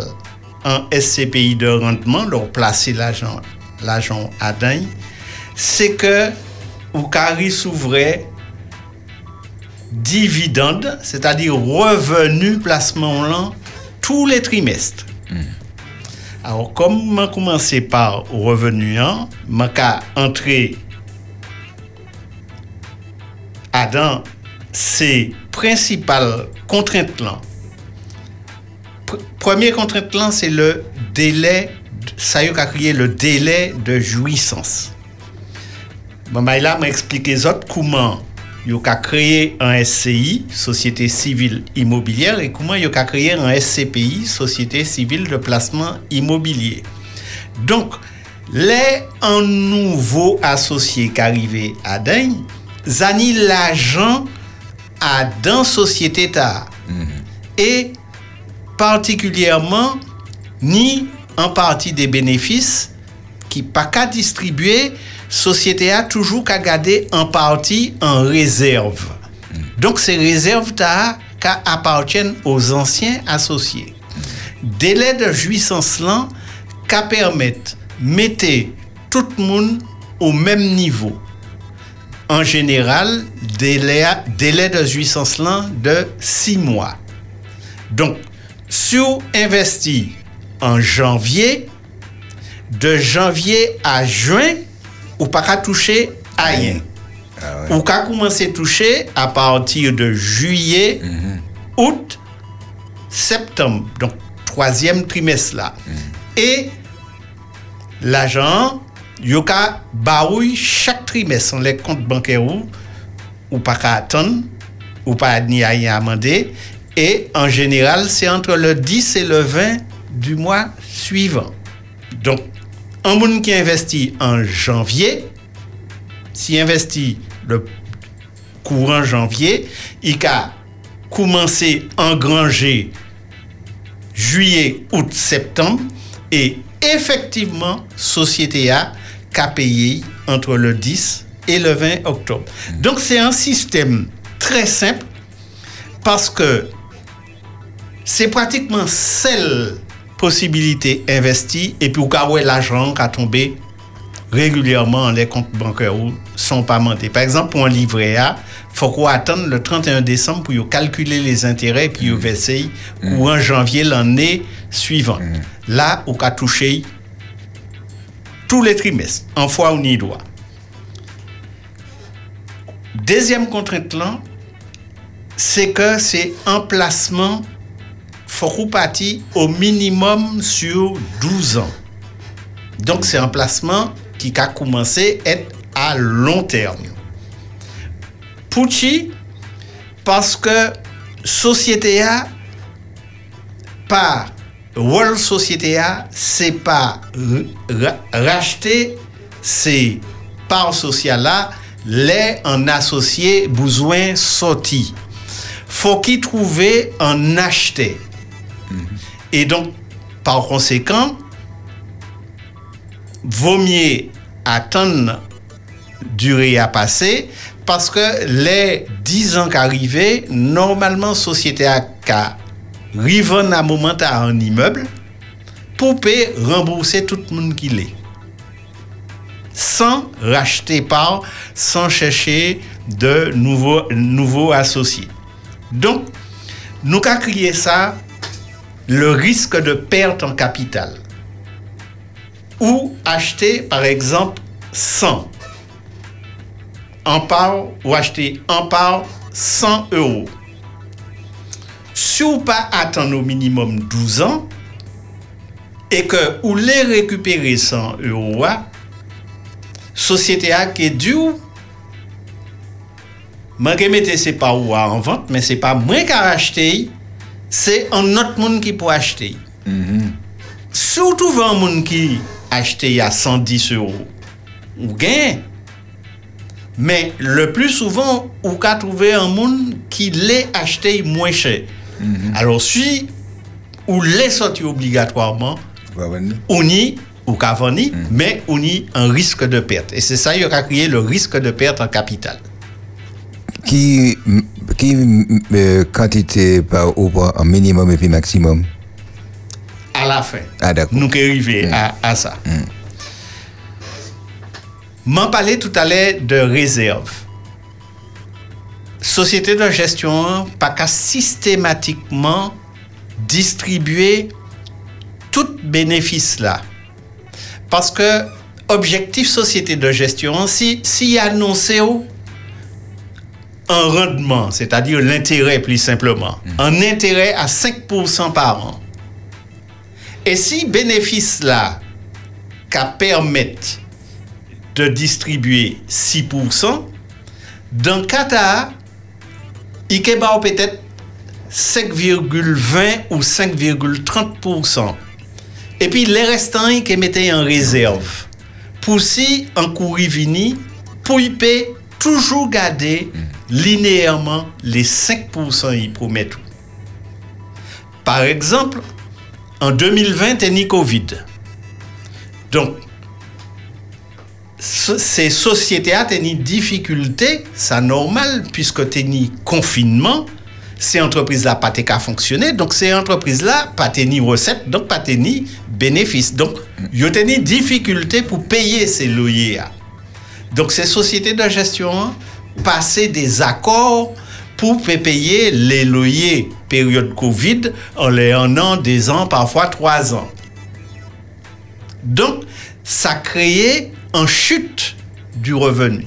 en SCPI de rendement, donc placer l'argent l'argent à c'est que ou carry s'ouvrait dividende, c'est-à-dire revenu placement là, tous les trimestres. Alors, comme je commencé par revenu, je vais entrer à dans ces principales contraintes là. Pr- Première contrainte là, c'est le délai, ça y est, qu'a créé le délai de jouissance. Bon, ben là, les autres comment il a créé un SCI, Société Civile Immobilière, et comment il a créé un SCPI, Société Civile de Placement Immobilier. Donc, les un nouveau associé qui arrivé à Daigne, zani l'argent à dans société ta et particulièrement ni en partie des bénéfices qui pas qu'à distribuer, société a toujours qu'à garder en partie en réserve. Donc ces réserves appartiennent aux anciens associés. Délai de jouissance là qu'à permettre mettez tout le monde au même niveau. En général, délai, délai de jouissance là de 6 mois. Donc, si vous investissez en janvier, de janvier à juin, ou pas qu'à toucher à rien. Ou qu'à commencer à toucher à partir de juillet, août, septembre. Donc, troisième trimestre là. Et l'argent, yo ka barouille chaque trimestre les comptes bancaires ou, ou pas qu'à attendre, ou pas ni à rien amender. Et en général, c'est entre le 10 et le 20 du mois suivant. Donc, un monde qui investit en janvier, s'il investit le courant janvier, il a commencé à engranger juillet, août, septembre, et effectivement, Société A a payé entre le 10 et le 20 octobre. Donc c'est un système très simple parce que c'est pratiquement seule possibilité investie et puis au cas où l'argent qui a tombé régulièrement les comptes bancaires sont pas montés. Par exemple, pour un livret A, il faut qu'on attende le 31 décembre pour calculer les intérêts et puis verser ou en janvier l'année suivante. Là, on a touché tous les trimestres, en fois ou ni droit. Deuxième contrainte là, c'est que c'est un placement faut au minimum sur 12 ans. Donc c'est un placement qui a commencé à être à long terme. Pouchi, parce que Société A, par World Société A, c'est pas racheter ces parts sociales là, les en associé besoin sorti. Faut qu'il trouve un acheter. Et donc, par conséquent, vaut mieux attendre durée à passer parce que les 10 ans qu'arrivaient, normalement, société a arrivé à un moment à un immeuble pour rembourser tout le monde qui l'est. Sans racheter par, sans chercher de nouveaux, nouveaux associés. Donc, nous avons créé ça le risque de perte en capital. Ou acheter, par exemple, 100 en part ou acheter en part 100 euros. Si ou pa atan au minimum 12 an, e ke ou le rekupere 100 euro a, sosyete a ke di ou, man remete se pa ou a an vante, men se pa mwen ka rachete yi, c'est un autre monde qui peut acheter. Surtout un monde qui acheté à 110 euros, ou gain. Mais le plus souvent, ou qu'à trouver un monde qui l'ait acheté moins cher. Alors, si ou les sorti obligatoirement, on y ou qu'a mais on y un risque de perte. Et c'est ça qui a créé le risque de perte en capital. Qui, qui euh, quantité par au un minimum et puis maximum? À la fin. Ah, d'accord. Nous qui arrivons à, à, ça. Mm. M'en parlais tout à l'heure de réserve. Société de gestion, pas qu'à systématiquement distribuer tout bénéfice là. Parce que objectif société de gestion, si, si annoncé un rendement, c'est-à-dire l'intérêt plus simplement, un intérêt à 5% par an. Et si bénéfice là, qu'à permettre de distribuer 6%, dans Qatar, il peut-être 5,20 ou 5,30%. Et puis les restants, ils mettaient en réserve. Pour si un courrier vini, pour y payer, toujours garder linéairement les 5% ils promettent. Par exemple, en 2020, il y a Covid. Donc, ces sociétés ont une difficulté, c'est normal, puisque as confinement, ces entreprises-là pas qu'à fonctionner, donc ces entreprises-là pas ni recettes, donc pas ni bénéfices. Donc, ils ont une difficulté pour payer ces loyers. Donc, ces sociétés de gestion passer des accords pour payer les loyers période Covid en les un an, des ans, parfois trois ans. Donc, ça créait une chute du revenu.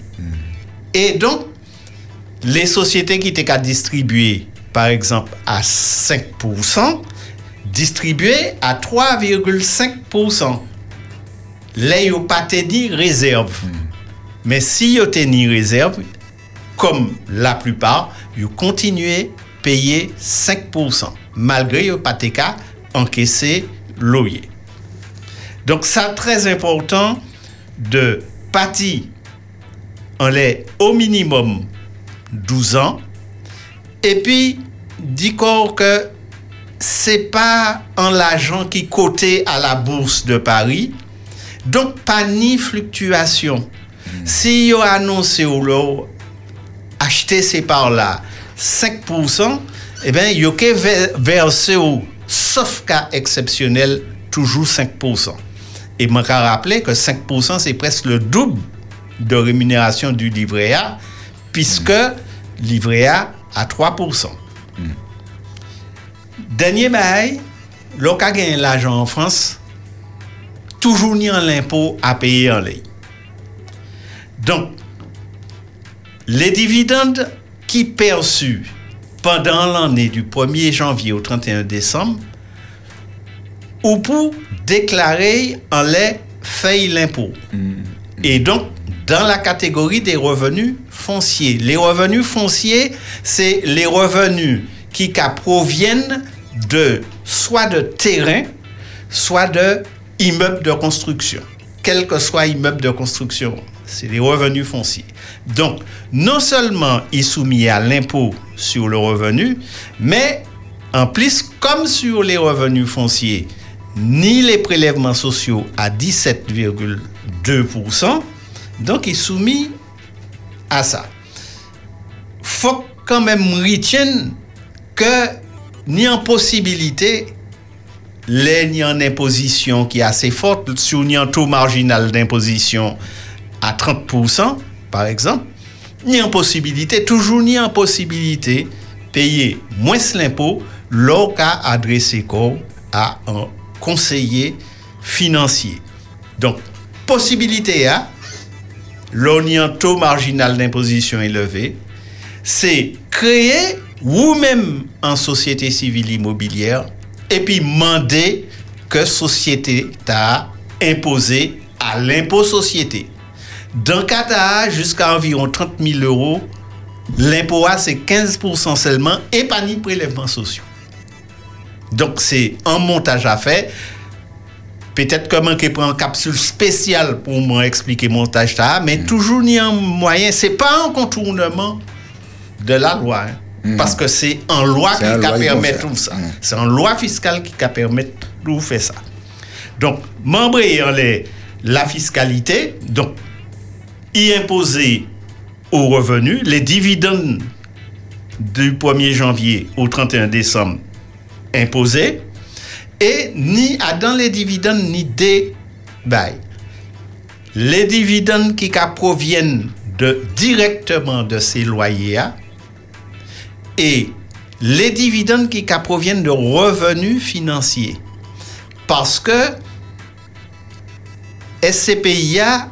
Et donc, les sociétés qui étaient qu'à distribuer, par exemple, à 5%, distribuaient à 3,5%. Là, ils n'ont pas tenu réserve. Mais si ils ont tenu réserve, comme la plupart, ils continuaient à payer 5%, malgré n'ont pas encaissé loyer. Donc, c'est très important de partir en les au minimum 12 ans. Et puis, dit que c'est pas en l'argent qui coté à la bourse de Paris. Donc, pas ni fluctuation. Si vous annoncé ou l'eau, acheter ces parts-là 5%, eh bien, il y a versé au, sauf cas exceptionnel, toujours 5%. Et je me rappeler que 5%, c'est presque le double de rémunération du livret A, puisque livret A à 3%. Dernier bail, lorsqu'on gagne l'argent en France, toujours ni en l'impôt à payer en ligne. Donc, les dividendes qui perçus pendant l'année du 1er janvier au 31 décembre, ou pour déclarer en les fait l'impôt. Et donc, dans la catégorie des revenus fonciers. Les revenus fonciers, c'est les revenus qui proviennent de soit de terrain, soit de immeubles de construction. Quel que soit immeuble de construction, c'est les revenus fonciers. Donc, non seulement ils sont soumis à l'impôt sur le revenu, mais en plus, comme sur les revenus fonciers, ni les prélèvements sociaux à 17,2%, donc ils sont soumis à ça. Faut quand même retenir que ni en possibilité, les ni en imposition qui est assez forte, sur ni en taux marginal d'imposition à 30%, par exemple, ni en possibilité, toujours ni en possibilité, payer moins l'impôt, lors qu'à adresser à un conseiller financier. Donc, possibilité à, l'on taux marginal d'imposition élevé, c'est créer ou même en société civile immobilière et puis demander que société t'a imposé à l'impôt société. Dans Qatar, jusqu'à environ 30 000 euros, l'impôt A, c'est 15% seulement et pas ni prélèvements sociaux. Donc, c'est un montage à faire. Peut-être que je prendre une capsule spéciale pour m'expliquer montage, mais mm. toujours ni un moyen. C'est pas un contournement de la loi. Hein. Mm. Parce que c'est en loi qui permet tout ça. Mm. C'est en loi fiscale qui permet tout faire ça. Donc, membre ayant les, la fiscalité, donc, y imposer aux revenus les dividendes du 1er janvier au 31 décembre imposés, et ni dans les dividendes ni des bails. Les dividendes qui proviennent de, directement de ces loyers, et les dividendes qui proviennent de revenus financiers. Parce que SCPIA,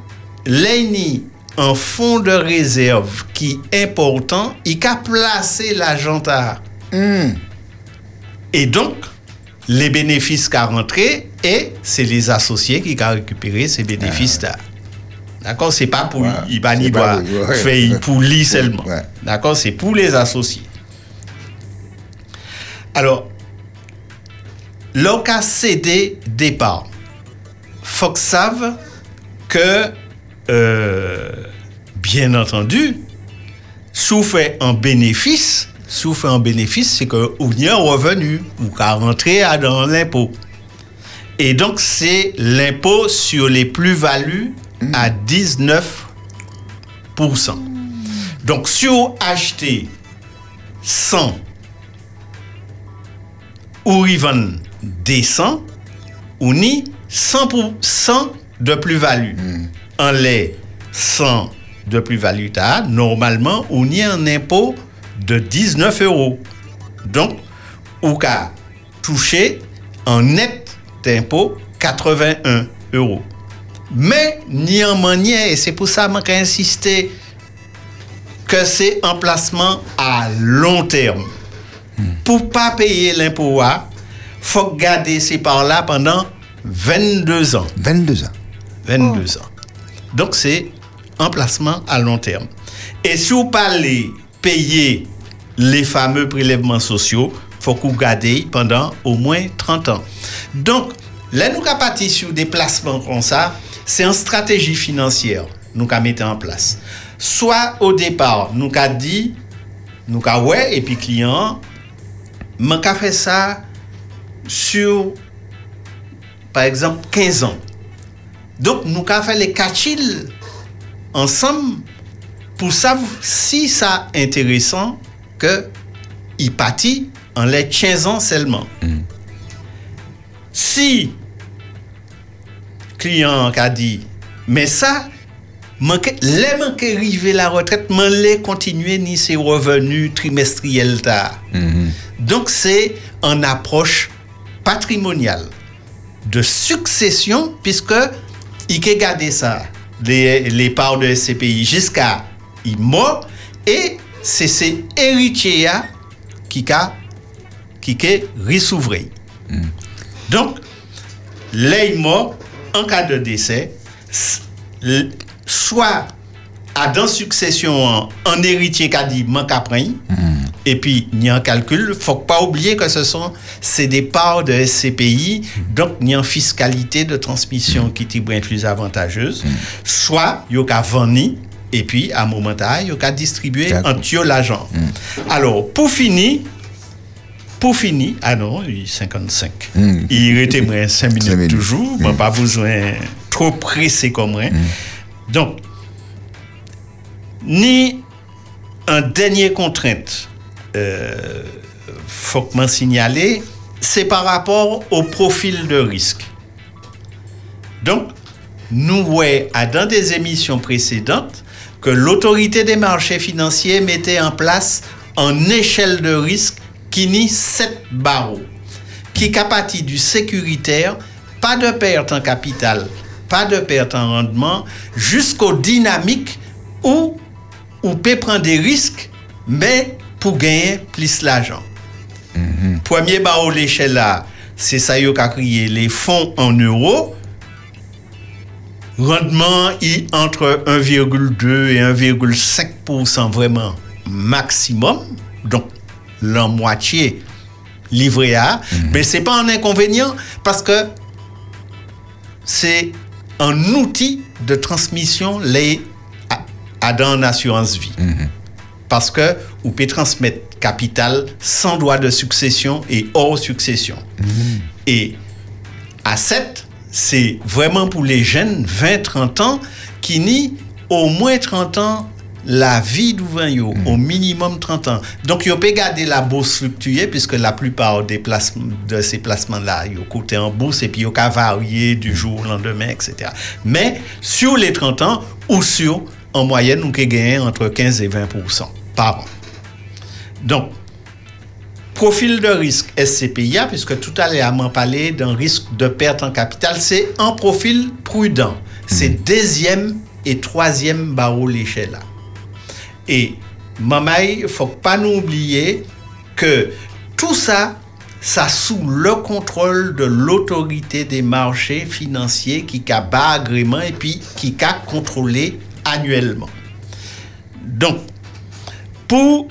l'ENI, un fonds de réserve qui est important, il a placé l'argent hmm. Et donc, les bénéfices qui rentré et c'est les associés qui ont récupéré ces bénéfices-là. D'accord? C'est pas pour il va ni faire pour lui *laughs* seulement. D'accord? C'est pour les associés. Alors, lorsqu'on cédé départ, faut que savent que, euh, bien entendu, souffre un bénéfice, souffre un bénéfice, c'est y a un revenu ou qu'à rentrer dans l'impôt. Et donc, c'est l'impôt sur les plus-values à 19%. Donc, si vous achetez 100 ou vendent descend ou ni 100% de plus-value. Hmm. En les 100 de plus-value, normalement, on y a un impôt de 19 euros. Donc, ou qu'à toucher en net d'impôt 81. euros. Mais, ni en manière, et c'est pour ça que j'ai insisté que c'est un placement à long terme. Pour pas payer l'impôt, il faut garder ces parts-là pendant 22 ans. 22 ans. 22 ans. Donc, c'est un placement à long terme. Et si vous parlez payer les fameux prélèvements sociaux, faut que vous gardez pendant au moins 30 ans. Donc, là, nous avons sur des placements comme ça, c'est une stratégie financière nous avons mis en place. Soit au départ, nous avons dit, nous avons ouais, et puis client, mais avons fait ça sur, par exemple, 15 ans. Donc, nous avons fait les quatre ensemble pour savoir si ça intéressant que il partit en les 15 ans seulement. Si client a dit, mais ça, les manquer arriver la retraite, mais les continuer ni ses revenus trimestriels tard. Donc c'est une approche patrimoniale de succession puisque il a gardé ça, les, les parts de SCPI jusqu'à il mort et c'est ces héritiers qui a qui est ressouvri. Donc, les morts, en cas de décès, soit à dans succession un héritier qui a dit manque après, et puis a un calcul, faut pas oublier que ce sont c'est des parts de SCPI, donc il y a une fiscalité de transmission qui est bien plus avantageuse, soit il y a vendu et puis à un moment donné, il y a distribué un tuyau l'argent. Alors, pour finir, pour finir, ah non, il 55. Il était moins 5 minutes, toujours, mais pas besoin trop pressé comme moi. Donc, ni un dernier contrainte, euh, faut que m'en c'est par rapport au profil de risque. Donc, nous voyons dans des émissions précédentes que l'autorité des marchés financiers mettait en place une échelle de risque qui nie 7 barreaux, qui capatit du sécuritaire, pas de perte en capital, pas de perte en rendement, jusqu'au dynamique où on peut prendre des risques, mais pour gagner plus l'argent. Premier barreau l'échelle là, c'est ça qui a créé les fonds en euros. Rendement est entre 1,2 et 1,5% vraiment maximum. Donc, la moitié livré à, mais c'est pas un inconvénient parce que c'est un outil de transmission les à, dans l'assurance vie. Parce que vous pouvez transmettre capital sans droit de succession et hors succession. Et à 7, c'est vraiment pour les jeunes 20-30 ans qui nient au moins 30 ans la vie d'ouvrin yo, au minimum 30 ans. Donc, yo peut garder la bourse fluctuer puisque la plupart des placements, de ces placements-là, yo côté en bourse et puis yo ka varier du jour au lendemain, etc. Mais, sur les 30 ans, ou sur, en moyenne, on peut gagner entre 15 et 20 par an. Donc, profil de risque SCPIA, puisque tout à l'heure, m'a parlé d'un risque de perte en capital, c'est un profil prudent. C'est deuxième et troisième barreau l'échelle. Et maman, il faut pas nous oublier que tout ça, ça sous le contrôle de l'autorité des marchés financiers qui a bas agrément et puis qui a contrôlé annuellement. Donc, pour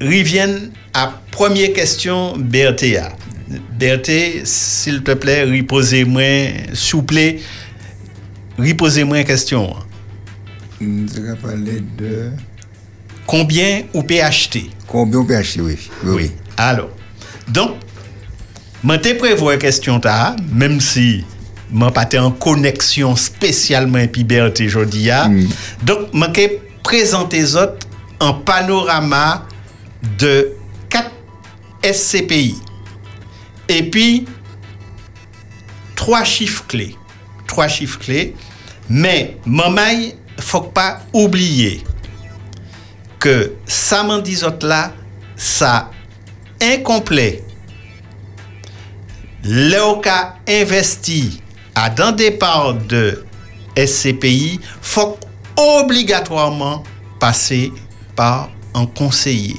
revenir à première question BRTA. BRT, s'il te plaît, reposez-moi, s'il vous plaît, reposez-moi une question. Parler de... Combien on peut acheter? Combien on peut acheter, oui. Oui. oui. Alors, donc, je te prévois une question, ta, même si je pas en connexion spécialement avec BRT aujourd'hui. Mm. Donc, je vais présenter un panorama de 4 SCPI. Et puis, trois chiffres clés. Trois chiffres clés. Mais, maman, il ne faut pas oublier que ça m'en dit là, ça incomplet. Léoka investi à d'un départ de SCPI, faut obligatoirement passer par un conseiller.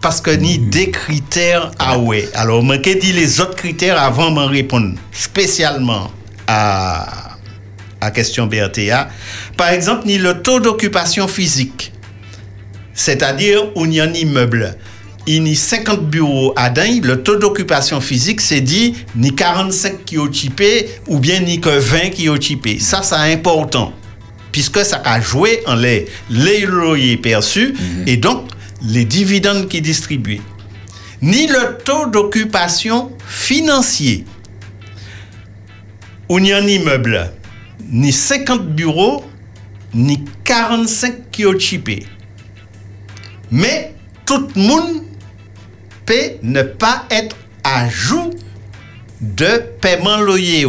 Parce que ni des critères ah ouais. Alors, je dit les autres critères avant de répondre spécialement à la question BRTA. Par exemple, ni le taux d'occupation physique. C'est-à-dire, où il y a un immeuble il y a 50 bureaux à Dain, le taux d'occupation physique, c'est dit ni 45 qui occupés ou bien ni que 20 qui occupés. Ça, c'est important, puisque ça a joué en les, les loyers perçus mhm. et donc les dividendes qui distribués. Ni le taux d'occupation financier. Il y a un immeuble, ni 50 bureaux, ni 45 qui occupés. Mais tout le monde peut ne pas être à jour de paiement loyer.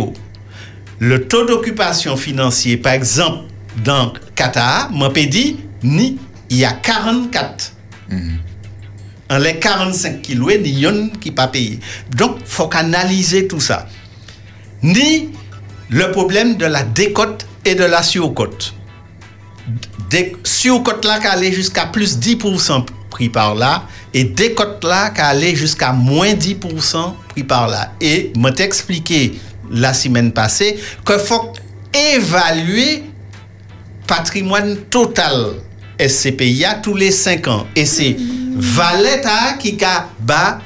Le taux d'occupation financier, par exemple, dans Qatar, m'a dit, ni il y a 44. En les 45 kilos, il y a qui pas payé. Donc, il faut analyser tout ça. Ni le problème de la décote et de la surcote. Surcote là qui allait jusqu'à plus 10% pris par là et décote là qui allait jusqu'à moins 10% pris par là. Et m'a expliqué la semaine passée qu'il faut évaluer patrimoine total SCPI tous les 5 ans. Et c'est Valeta qui a bas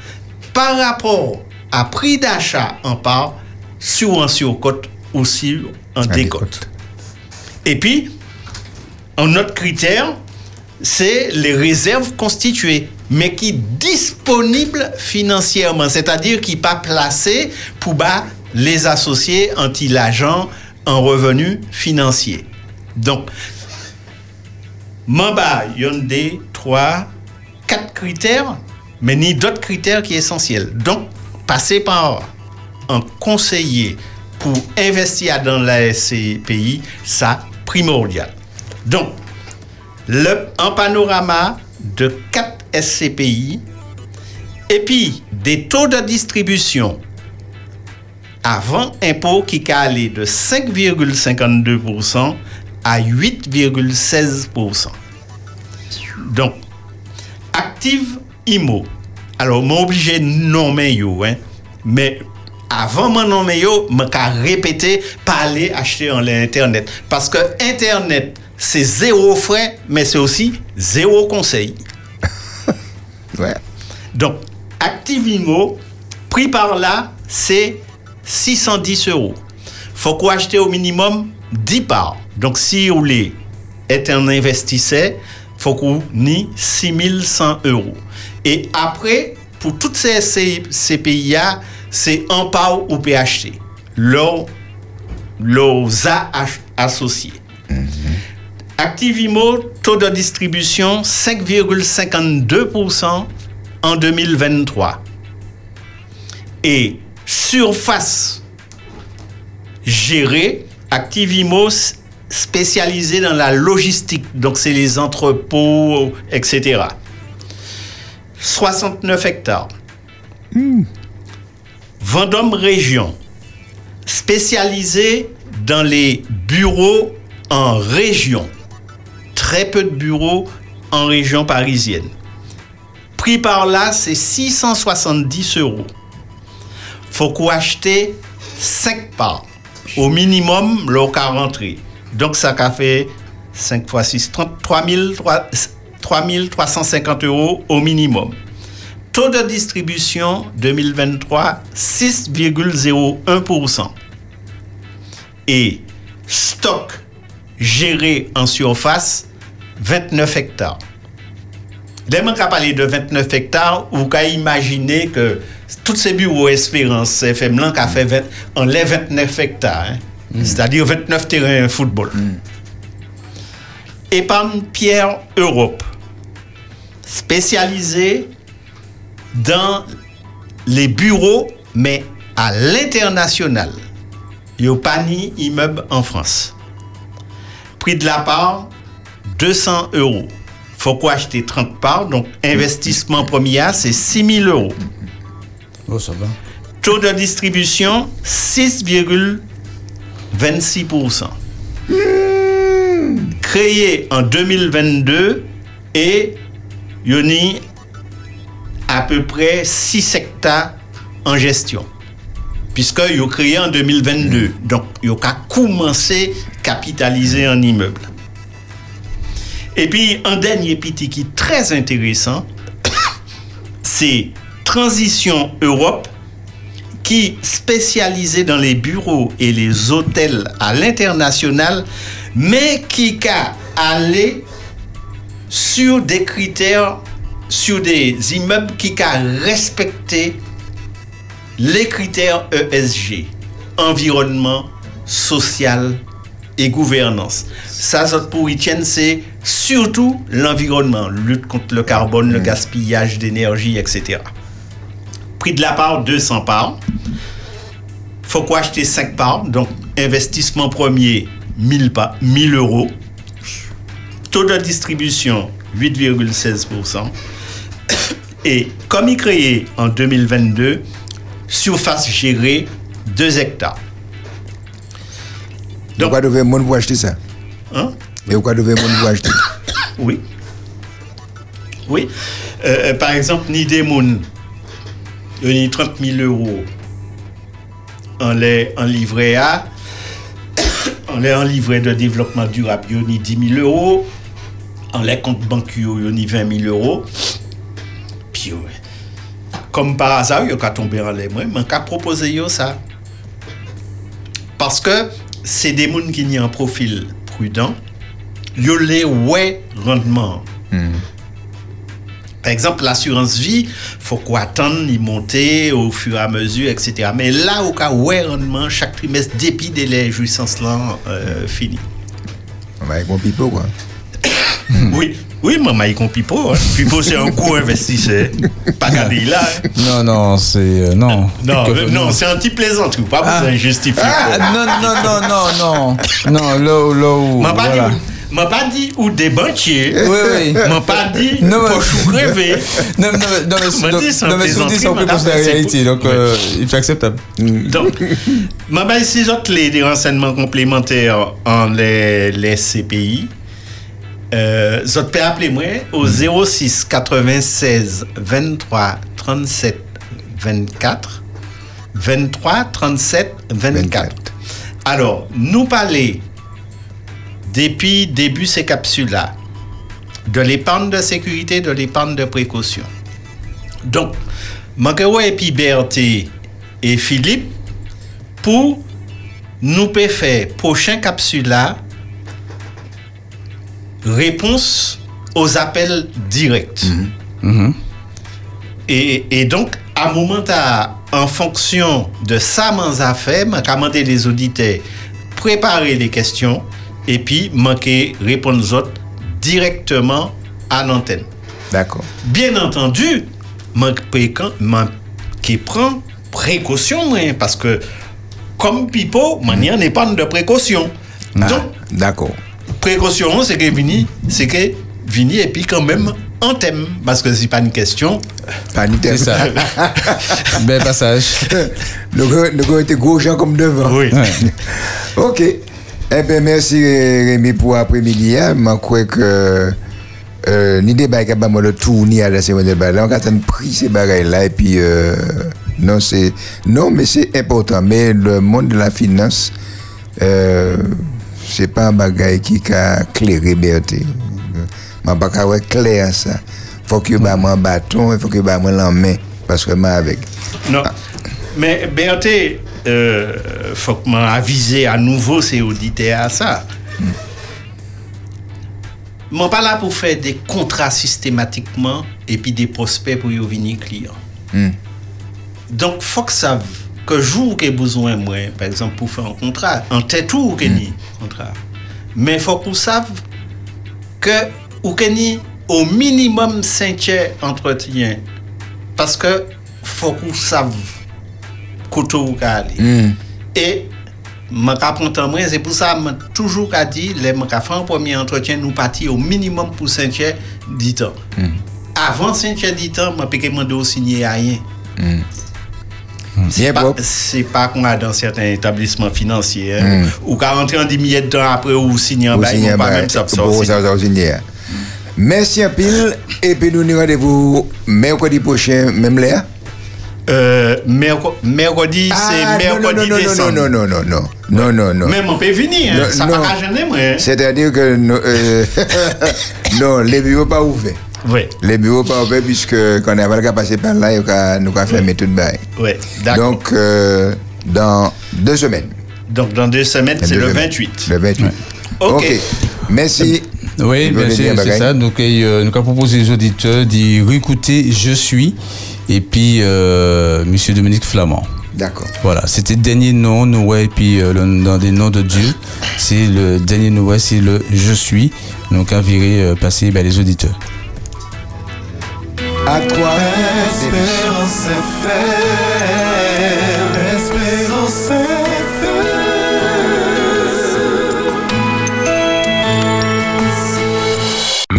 par rapport à prix d'achat en part sur un surcote ou sur un décote. Et puis, un autre critère, c'est les réserves constituées, mais qui disponibles financièrement, c'est-à-dire qui pas placées pour bas les associés anti-l'agent en revenus financiers. Donc, Mamba, il y a des trois, quatre critères, mais ni d'autres critères qui sont essentiels. Donc, passer par un conseiller pour investir dans la SCPI, ça primordial. Donc, le, un panorama de 4 SCPI et puis des taux de distribution avant impôt qui allé de 5,52% à 8,16%. Donc, active IMO. Alors, je suis obligé de nommer hein, mais avant de nommer yo, je répéter, parler, acheter en Internet. Parce que Internet, c'est zéro frais, mais c'est aussi zéro conseil. *laughs* ouais. Donc, Activimo, prix par là, c'est 610 euros. faut qu'on achète au minimum? 10 parts. Donc, si vous voulez être un investisseur, faut qu'on ait 6100 euros. Et après, pour toutes ces, ces, pays-là, c'est un part ou PHT. L'eau, a associé. Mm Activimo, taux de distribution 5,52% en 2023. Et surface gérée, Activimo spécialisé dans la logistique, donc c'est les entrepôts, etc. 69 hectares. Hmm. Vendôme Région, spécialisé dans les bureaux en région très peu de bureaux en région parisienne. Prix par là, c'est 670 euros. Faut qu'on achète 5 parts. Au minimum, l'eau rentrer. Donc, ça a fait 5 fois 6, 3350 euros au minimum. Taux de distribution 2023, 6,01%. Et stock géré en surface, 29 hectares. Dès qu'on parler de 29 hectares, vous pouvez imaginer que tous ces bureaux Espérance FM là a fait 20, on les 29 hectares, hein. mm. c'est-à-dire 29 terrains de football. Mm. Épargne Pierre Europe, spécialisé dans les bureaux, mais à l'international. Il n'y a pas ni immeuble en France. Prix de la part, 200 euros. faut quoi acheter 30 parts, donc investissement premier, c'est 6 000 euros. Oh, ça va. Taux de distribution, 6,01%. 26%. Créé en 2022 et Yoni à peu près 6 hectares en gestion. Puisque ont créé en 2022. Donc, ils ont commencé à capitaliser un immeuble. Et puis, un dernier petit qui est très intéressant, *coughs* c'est Transition Europe, qui spécialisé dans les bureaux et les hôtels à l'international, mais qui a allé sur des critères, sur des immeubles qui a respecté les critères ESG, environnement, social et gouvernance. Ça, pour Etienne, c'est surtout l'environnement, lutte contre le carbone, le gaspillage d'énergie, etc. Prix de la part, 200 parts. faut quoi acheter 5 parts, donc investissement premier, 1000, 1000 euros. Taux de distribution, 8,16%. *coughs* Et comme il créé en 2022, surface gérée, 2 hectares. Donc, pourquoi devait monde acheter ça Hein Et pourquoi monde acheter Oui. Oui. Euh, par exemple, Nidemoun, il y a 30 000 euros en, les, en livret A, en les en livret de développement durable, a 10 000 euros, en les comptes bancaires, a 20 000 euros. Puis, comme par hasard, il y a tombé en les mais qu'à proposer ça. Parce que c'est des gens qui ont un profil prudent, ils ont les ouais rendement. Par exemple, l'assurance vie, faut qu'on attende, y monter au fur et à mesure, etc. Mais là, au cas où rendement, chaque trimestre, dépit de les jouissances là, euh, fini. On va avec mon pipeau, quoi. *coughs* oui, oui, maman, il compte Pipo. Hein. Pipo, c'est un gros investisseur. Pas garder là. Hein. Non, non, c'est. Euh, non. Non, non, c'est un petit plaisanterie. Pas ah. besoin de justifier. Ah, non, non, non, non, non. Non, là où. Là où voilà m'a pas dit ou des banquiers. Oui, oui. m'a pas dit non, rêver. Non, non, non, mais, non, dit, non, mais si on dit ça, on peut considérer la réalité. Donc, euh, il est acceptable. Donc, m'a pas ces autres les, renseignements complémentaires en les, les CPI. Euh, vous pouvez appeler moi au 06 96 23 37 24. 23 37 24. 24. Alors, nous parler depuis début ces capsules-là, de l'épargne de sécurité, de l'épargne de précaution. Donc, Mankewa et puis Berthe et Philippe, pour nous faire prochain capsule-là, réponse aux appels directs. Mm-hmm. Et, et, donc, à un moment, en fonction de ça, mon affaire, je les auditeurs préparer les questions et puis manquer répondre aux autres directement à l'antenne. D'accord. Bien entendu, manque qui prend précaution parce que comme Pipo, manière n'est pas de précaution. Ah, d'accord. Précaution, c'est que Vini, c'est que Vini et puis quand même en thème parce que c'est pas une question. Pas une thème. C'est ça. *laughs* Bel passage. Nous avons été gros gens comme devant. Oui. *laughs* ok. Eh bien, merci Rémi pour l'après-midi. Je crois que euh, ni des bagages qui le tour ni à la semaine de bagages. On a pris ces bagages là et puis euh, non c'est non mais c'est important. Mais le monde de la finance euh, c'est pas un bagage qui a clairé Berté. Je ne pas clair ça. Faut que bah mon bâton, il faut que bah moi la main parce que moi avec. Non. Mais Berté euh, faut que aviser à nouveau ces auditeurs à ça. Je ne suis pas là pour faire des contrats systématiquement et puis des prospects pour y venir clients. Mm. Donc, faut que ça que jour que besoin moi, par exemple, pour faire un contrat, en tête ou que ni contrat. Mais faut que vous savez que ou que ni au minimum 5 entretien parce que faut que vous savez koto ou ale. Mm. Et, c'est pour ça mwen toujours ka di, le mwen ka fè un premier entretien, nou pati au minimum pou Saint-Cher 10 ans. Mm. Avant Saint-Cher 10 ans, peke mwen do signé a rien. Mm. C'est pas, c'est pas qu'on a dans certains établissements financiers, hein, ou qu'à rentrer en 10 minutes de temps après ou signer un Ou bail, vont pas bail même ça pour ça, ça, signer. Merci un pile. Et puis nous nous rendez-vous mercredi prochain, même là? Euh, merc- mercredi, c'est Ah, non, mercredi non, non, décembre. non, non, non, non, non, non, non. Même on peut venir, hein, Non, ça va pas gêner, moi. hein. C'est-à-dire que euh, *laughs* non, les bureaux pas ouverts. Oui, Les bureaux pas ouverts puisque quand on a pas passer par là, nous avons fermé tout le bail. oui, d'accord. Donc, euh, dans deux semaines. Donc, dans deux semaines, c'est le semaines. 28. Le 28. Ok. Merci. Oui, un c'est ça. Donc, euh, nous avons proposé aux auditeurs d'y réécouter Je suis et puis euh, Monsieur Dominique Flamand. D'accord. Voilà, c'était le dernier nom, Noé, et puis euh, le- dans des noms de Dieu, c'est le dernier Noé, c'est le Je suis. Donc, à virer, euh, passer ben, les auditeurs. À toi.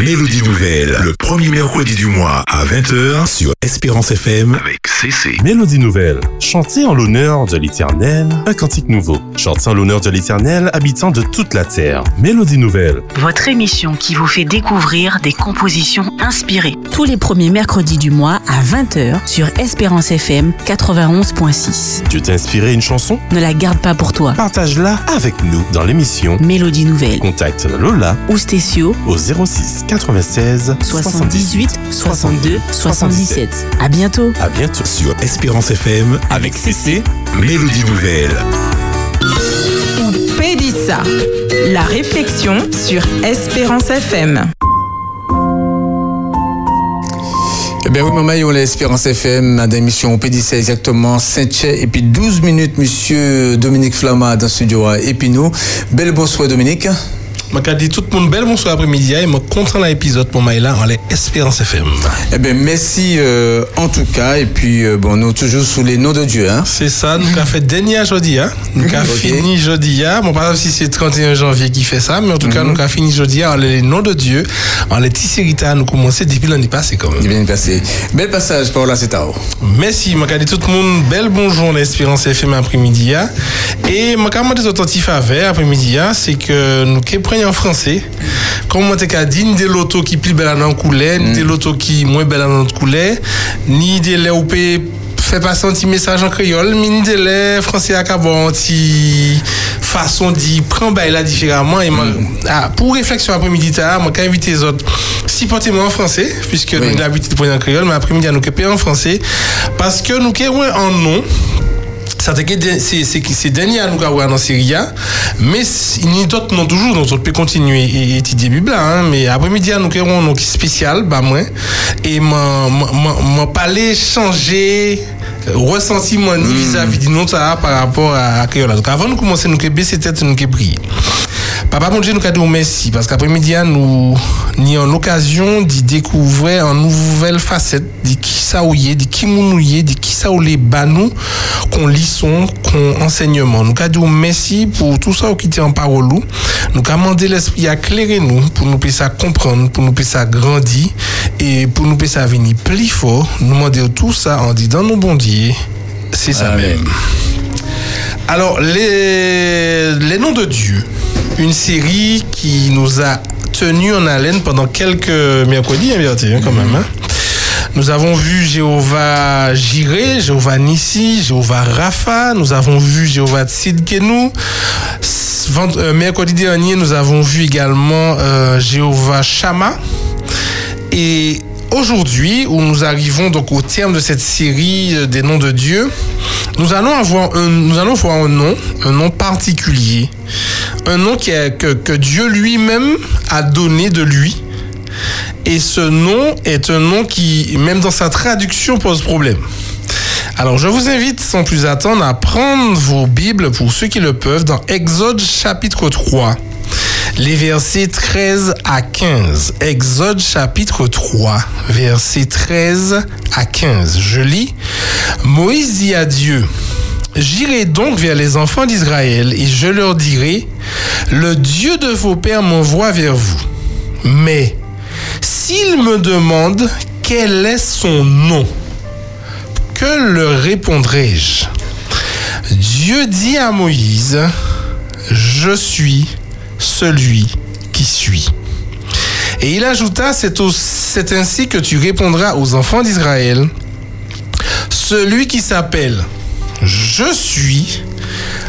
Mélodie Nouvelle, le premier mercredi du mois à 20h sur Espérance FM avec CC. Mélodie nouvelle, chantez en l'honneur de l'Éternel, un cantique nouveau. Chantez en l'honneur de l'Éternel, habitant de toute la terre. Mélodie nouvelle, Votre émission qui vous fait découvrir des compositions inspirées. Tous les premiers mercredis du mois à 20h sur Espérance FM 91.6. Dieu t'a inspiré une chanson? Ne la garde pas pour toi. Partage-la avec nous dans l'émission. Mélodie Nouvelle. Contacte Lola Ou Stécio au 06 96 78 62 77. À bientôt. À bientôt. Sur Espérance FM avec CC, Mélodie Nouvelle. Pédissa, la réflexion sur Espérance FM. Eh bien oui, maman, on l'Espérance FM, dans l'émission P17 exactement, Saint-Tché, et puis 12 minutes, monsieur Dominique Flamand dans le studio à Épinot. Belle bonsoir, Dominique. Je dis tout le monde bel bonsoir après-midi et je content de l'épisode pour là en l'Espérance FM. Eh bien, merci euh, en tout cas, et puis euh, bon, nous toujours sous les noms de Dieu. Hein. C'est ça, nous avons fait dernier jeudi. Hein. Nous avons Ok. fini jeudi. Hein. Bon, pas si c'est 31 janvier qui fait ça, mais en tout cas, nous avons fini jeudi en les noms de Dieu. En les tissérita, nous commençons depuis l'année passée quand même. Il vient de passer. Bel passage à vous. Merci, je dis tout le monde, bel bonjour l'Espérance FM après-midi. hein. Et je attentifs à faire après-midi, hein, c'est que nous prenons en français, comme on t'a dit, ni de l'auto qui plie belle en couleur, ni de l'auto qui moins belle en couleur, ni de l'OP fait passer un petit message en créole, mais ni de les français à un petit façon d'y prendre bail là différemment. Et moi, ah, pour réflexion après-midi, tard, moi, quand inviter les autres, si portez-moi en français, puisque nous avons l'habitude de prendre en créole, mais après-midi, nous en français, parce que nous avons un nom. Ça te que c'est c'est dernier à nous avoir dans Syrie, mais il y a d'autres noms toujours, donc on peut continuer et étudier Bible, hein, mais après-midi nous avons est spécial, bah moi, et mon parler changer ressentiment ni vis-à-vis nom ça par rapport à Créole. Donc avant de commencer, nous avons baissé tête, nous avons prier. Papa mon Dieu, nous avons merci parce qu'après-midi, nous avons l'occasion d'y découvrir une nouvelle facette de qui ça ou de qui nous yé, de qui ça ou les banou qu'on lisson, qu'on enseignement. Nous avons merci pour tout ça qui était en parole. Nous demandé l'esprit à éclairer nous pour nous puisser comprendre, pour nous puisser grandir et pour nous puisser venir plus fort. Nous demandons tout ça en disant nos bon Dieu. C'est ça même. Alors, les, les noms de Dieu, une série qui nous a tenus en haleine pendant quelques mercredis, hein, hein, quand même. hein. Nous avons vu Jéhovah Jiré, Jéhovah Nissi, Jéhovah Rapha, nous avons vu Jéhovah vend- euh, mercredi dernier, nous avons vu également euh, Jéhovah Shama. Et aujourd'hui, où nous arrivons donc au terme de cette série euh, des noms de Dieu, nous allons avoir un, voir un nom, un nom particulier, un nom qui est- que, que Dieu lui-même a donné de lui. Et ce nom est un nom qui, même dans sa traduction, pose problème. Alors, je vous invite sans plus attendre à prendre vos Bibles, pour ceux qui le peuvent, dans Exode chapitre 3 les versets 13 à 15. Exode chapitre 3, versets 13 à 15. Je lis. Moïse dit à Dieu, J'irai donc vers les enfants d'Israël et je leur dirai, Le Dieu de vos pères m'envoie vers vous. Mais s'ils me demandent quel est son nom, que leur répondrai-je? Dieu dit à Moïse, je suis celui qui suis. Et il ajouta, c'est ainsi que tu répondras aux enfants d'Israël, celui qui s'appelle Je suis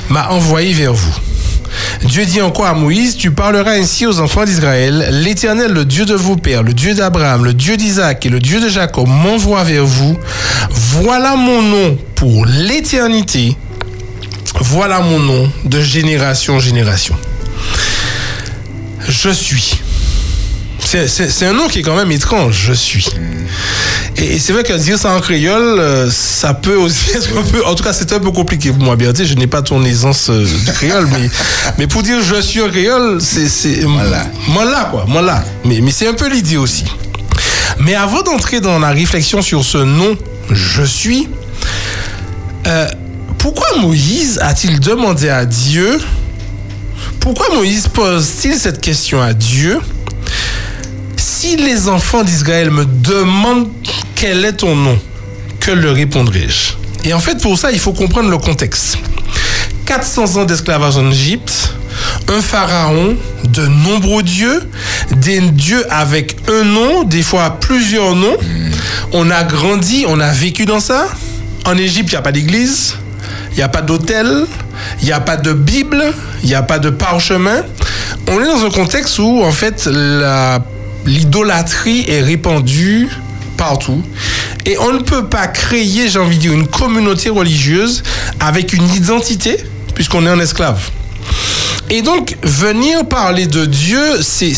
m'a envoyé vers vous. Dieu dit encore à Moïse, tu parleras ainsi aux enfants d'Israël, l'Éternel, le Dieu de vos pères, le Dieu d'Abraham, le Dieu d'Isaac et le Dieu de Jacob m'envoie vers vous. Voilà mon nom pour l'éternité. Voilà mon nom de génération en génération. Je suis. C'est- un nom qui est quand même étrange, je suis. Et, et c'est vrai que dire ça en créole, euh, ça peut aussi *laughs* être un peu. En tout cas, c'est un peu compliqué pour moi, bien Je n'ai pas ton aisance euh, du créole, mais, mais pour dire je suis en créole, c'est. c'est- Moi là, quoi. Moi là. Mais, mais c'est un peu l'idée aussi. Mais avant d'entrer dans la réflexion sur ce nom, je suis, euh, pourquoi Moïse a-t-il demandé à Dieu Pourquoi Moïse pose-t-il cette question à Dieu Si les enfants d'Israël me demandent quel est ton nom, que leur répondrai-je? Et en fait, pour ça, il faut comprendre le contexte. 400 ans d'esclavage en Égypte, un pharaon, de nombreux dieux, des dieux avec un nom, des fois plusieurs noms. On a grandi, on a vécu dans ça. En Égypte, il n'y a pas d'église, il n'y a pas d'hôtel, il n'y a pas de Bible, il n'y a pas de parchemin. On est dans un contexte où, en fait, l'idolâtrie est répandue partout. Et on ne peut pas créer, j'ai envie de dire, une communauté religieuse avec une identité, puisqu'on est un esclave. Et donc, venir parler de Dieu, c'est,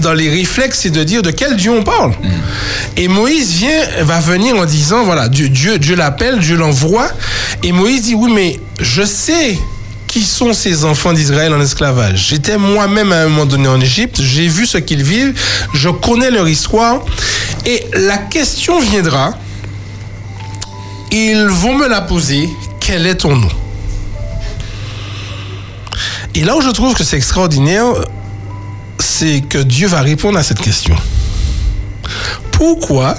dans les réflexes, c'est de dire de quel Dieu on parle. Et Moïse vient, va venir en disant, voilà, Dieu, Dieu, Dieu l'appelle, Dieu l'envoie. Et Moïse dit, oui, mais je sais qui sont ces enfants d'Israël en esclavage. J'étais moi-même à un moment donné en Égypte, j'ai vu ce qu'ils vivent, je connais leur histoire. Et la question viendra, ils vont me la poser, quel est ton nom? Et là où je trouve que c'est extraordinaire, c'est que Dieu va répondre à cette question. Pourquoi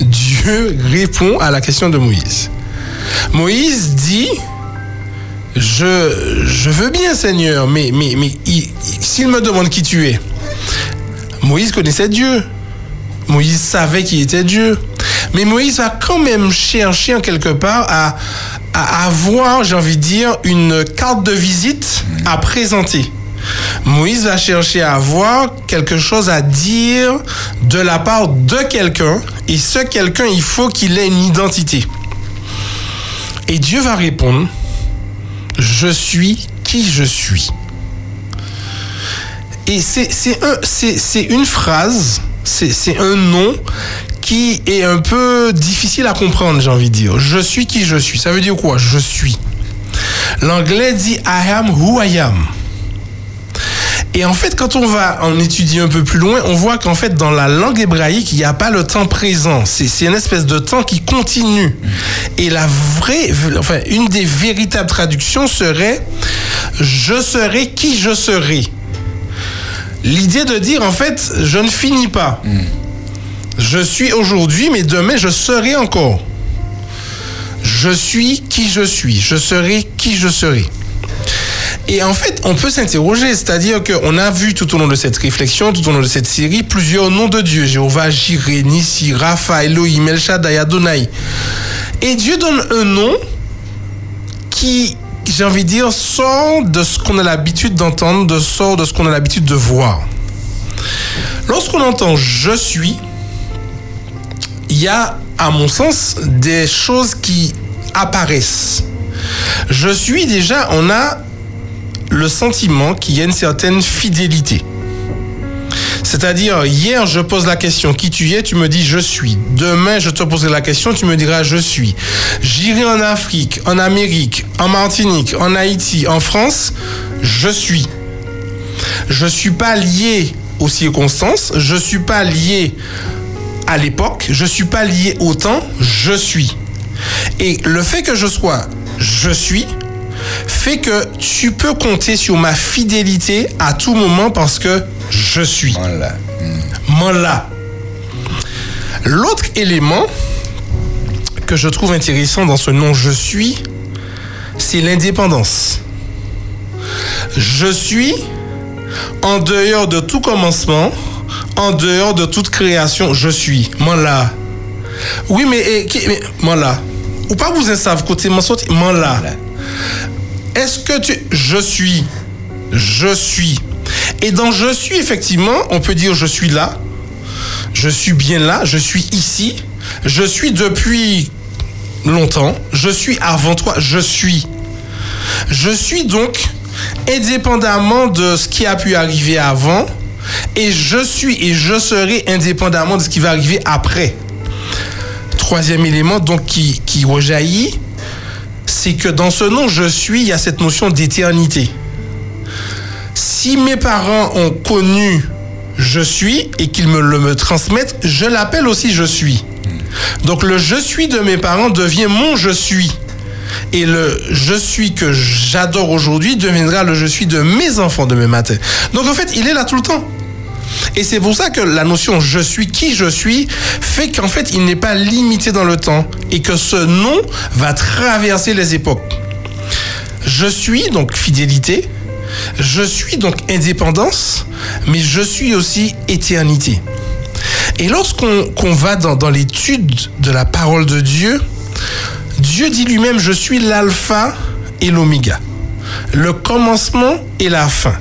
Dieu répond à la question de Moïse? Moïse dit, je, veux bien Seigneur, mais, mais, mais il- il- s'il me demande qui tu es, Moïse connaissait Dieu. Moïse savait qui était Dieu. Mais Moïse va quand même chercher en quelque part à, avoir, j'ai envie de dire, une carte de visite à présenter. Moïse va chercher à avoir quelque chose à dire de la part de quelqu'un. Et ce quelqu'un, il faut qu'il ait une identité. Et Dieu va répondre, je suis qui je suis. Et c'est un- une phrase, c'est un nom qui est un peu difficile à comprendre, j'ai envie de dire. Je suis qui je suis. Ça veut dire quoi? Je suis. L'anglais dit I am who I am. Et en fait, quand on va en étudier un peu plus loin, on voit qu'en fait, dans la langue hébraïque, il n'y a pas le temps présent. C'est une espèce de temps qui continue. Et la vraie, enfin, une des véritables traductions serait je serai qui je serai. L'idée de dire, en fait, je ne finis pas. Je suis aujourd'hui, mais demain, je serai encore. Je suis qui je suis. Je serai qui je serai. Et en fait, on peut s'interroger, c'est-à-dire qu'on a vu tout au long de cette réflexion, tout au long de cette série, plusieurs noms de Dieu. Jéhovah, Jireh, Nissi, Rapha, Elohim, El Shaddai. Et Dieu donne un nom qui, j'ai envie de dire, sort de ce qu'on a l'habitude d'entendre, de sort de ce qu'on a l'habitude de voir. Lorsqu'on entend je suis, il y a, à mon sens, des choses qui apparaissent. Je suis déjà, on a le sentiment qu'il y a une certaine fidélité. C'est-à-dire, hier, je pose la question qui tu es, tu me dis je suis. Demain, je te poserai la question, tu me diras je suis. J'irai en Afrique, en Amérique, en Martinique, en Haïti, en France, je suis. Je suis pas lié aux circonstances, je suis pas lié à l'époque, je suis pas lié au temps, je suis. Et le fait que je sois je suis fait que tu peux compter sur ma fidélité à tout moment parce que je suis. Mon là. L'autre élément que je trouve intéressant dans ce nom je suis, c'est l'indépendance. Je suis en dehors de tout commencement, en dehors de toute création, je suis. Moi là. Oui, mais, eh, mais moi là. Ou pas vous en savez côté moi sorti, moi là. Est-ce que tu. Je suis. Je suis. Et dans je suis, effectivement, on peut dire je suis là. Je suis bien là. Je suis ici. Je suis depuis longtemps. Je suis avant toi. Je suis. Je suis donc indépendamment de ce qui a pu arriver avant. Et je suis et je serai indépendamment de ce qui va arriver après. Troisième élément donc qui, qui rejaillit, c'est que dans ce nom je suis, il y a cette notion d'éternité. Si mes parents ont connu je suis et qu'ils me le me transmettent, je l'appelle aussi je suis. Donc le je suis de mes parents devient mon je suis. Et le je suis que j'adore aujourd'hui deviendra le je suis de mes enfants demain matin. Donc en fait, il est là tout le temps. Et c'est pour ça que la notion je suis qui je suis fait qu'en fait il n'est pas limité dans le temps et que ce nom va traverser les époques. Je suis donc fidélité, je suis donc indépendance, mais je suis aussi éternité. Et lorsqu'on va dans, dans l'étude de la parole de Dieu, Dieu dit lui-même, je suis l'alpha et l'oméga, le commencement et la fin.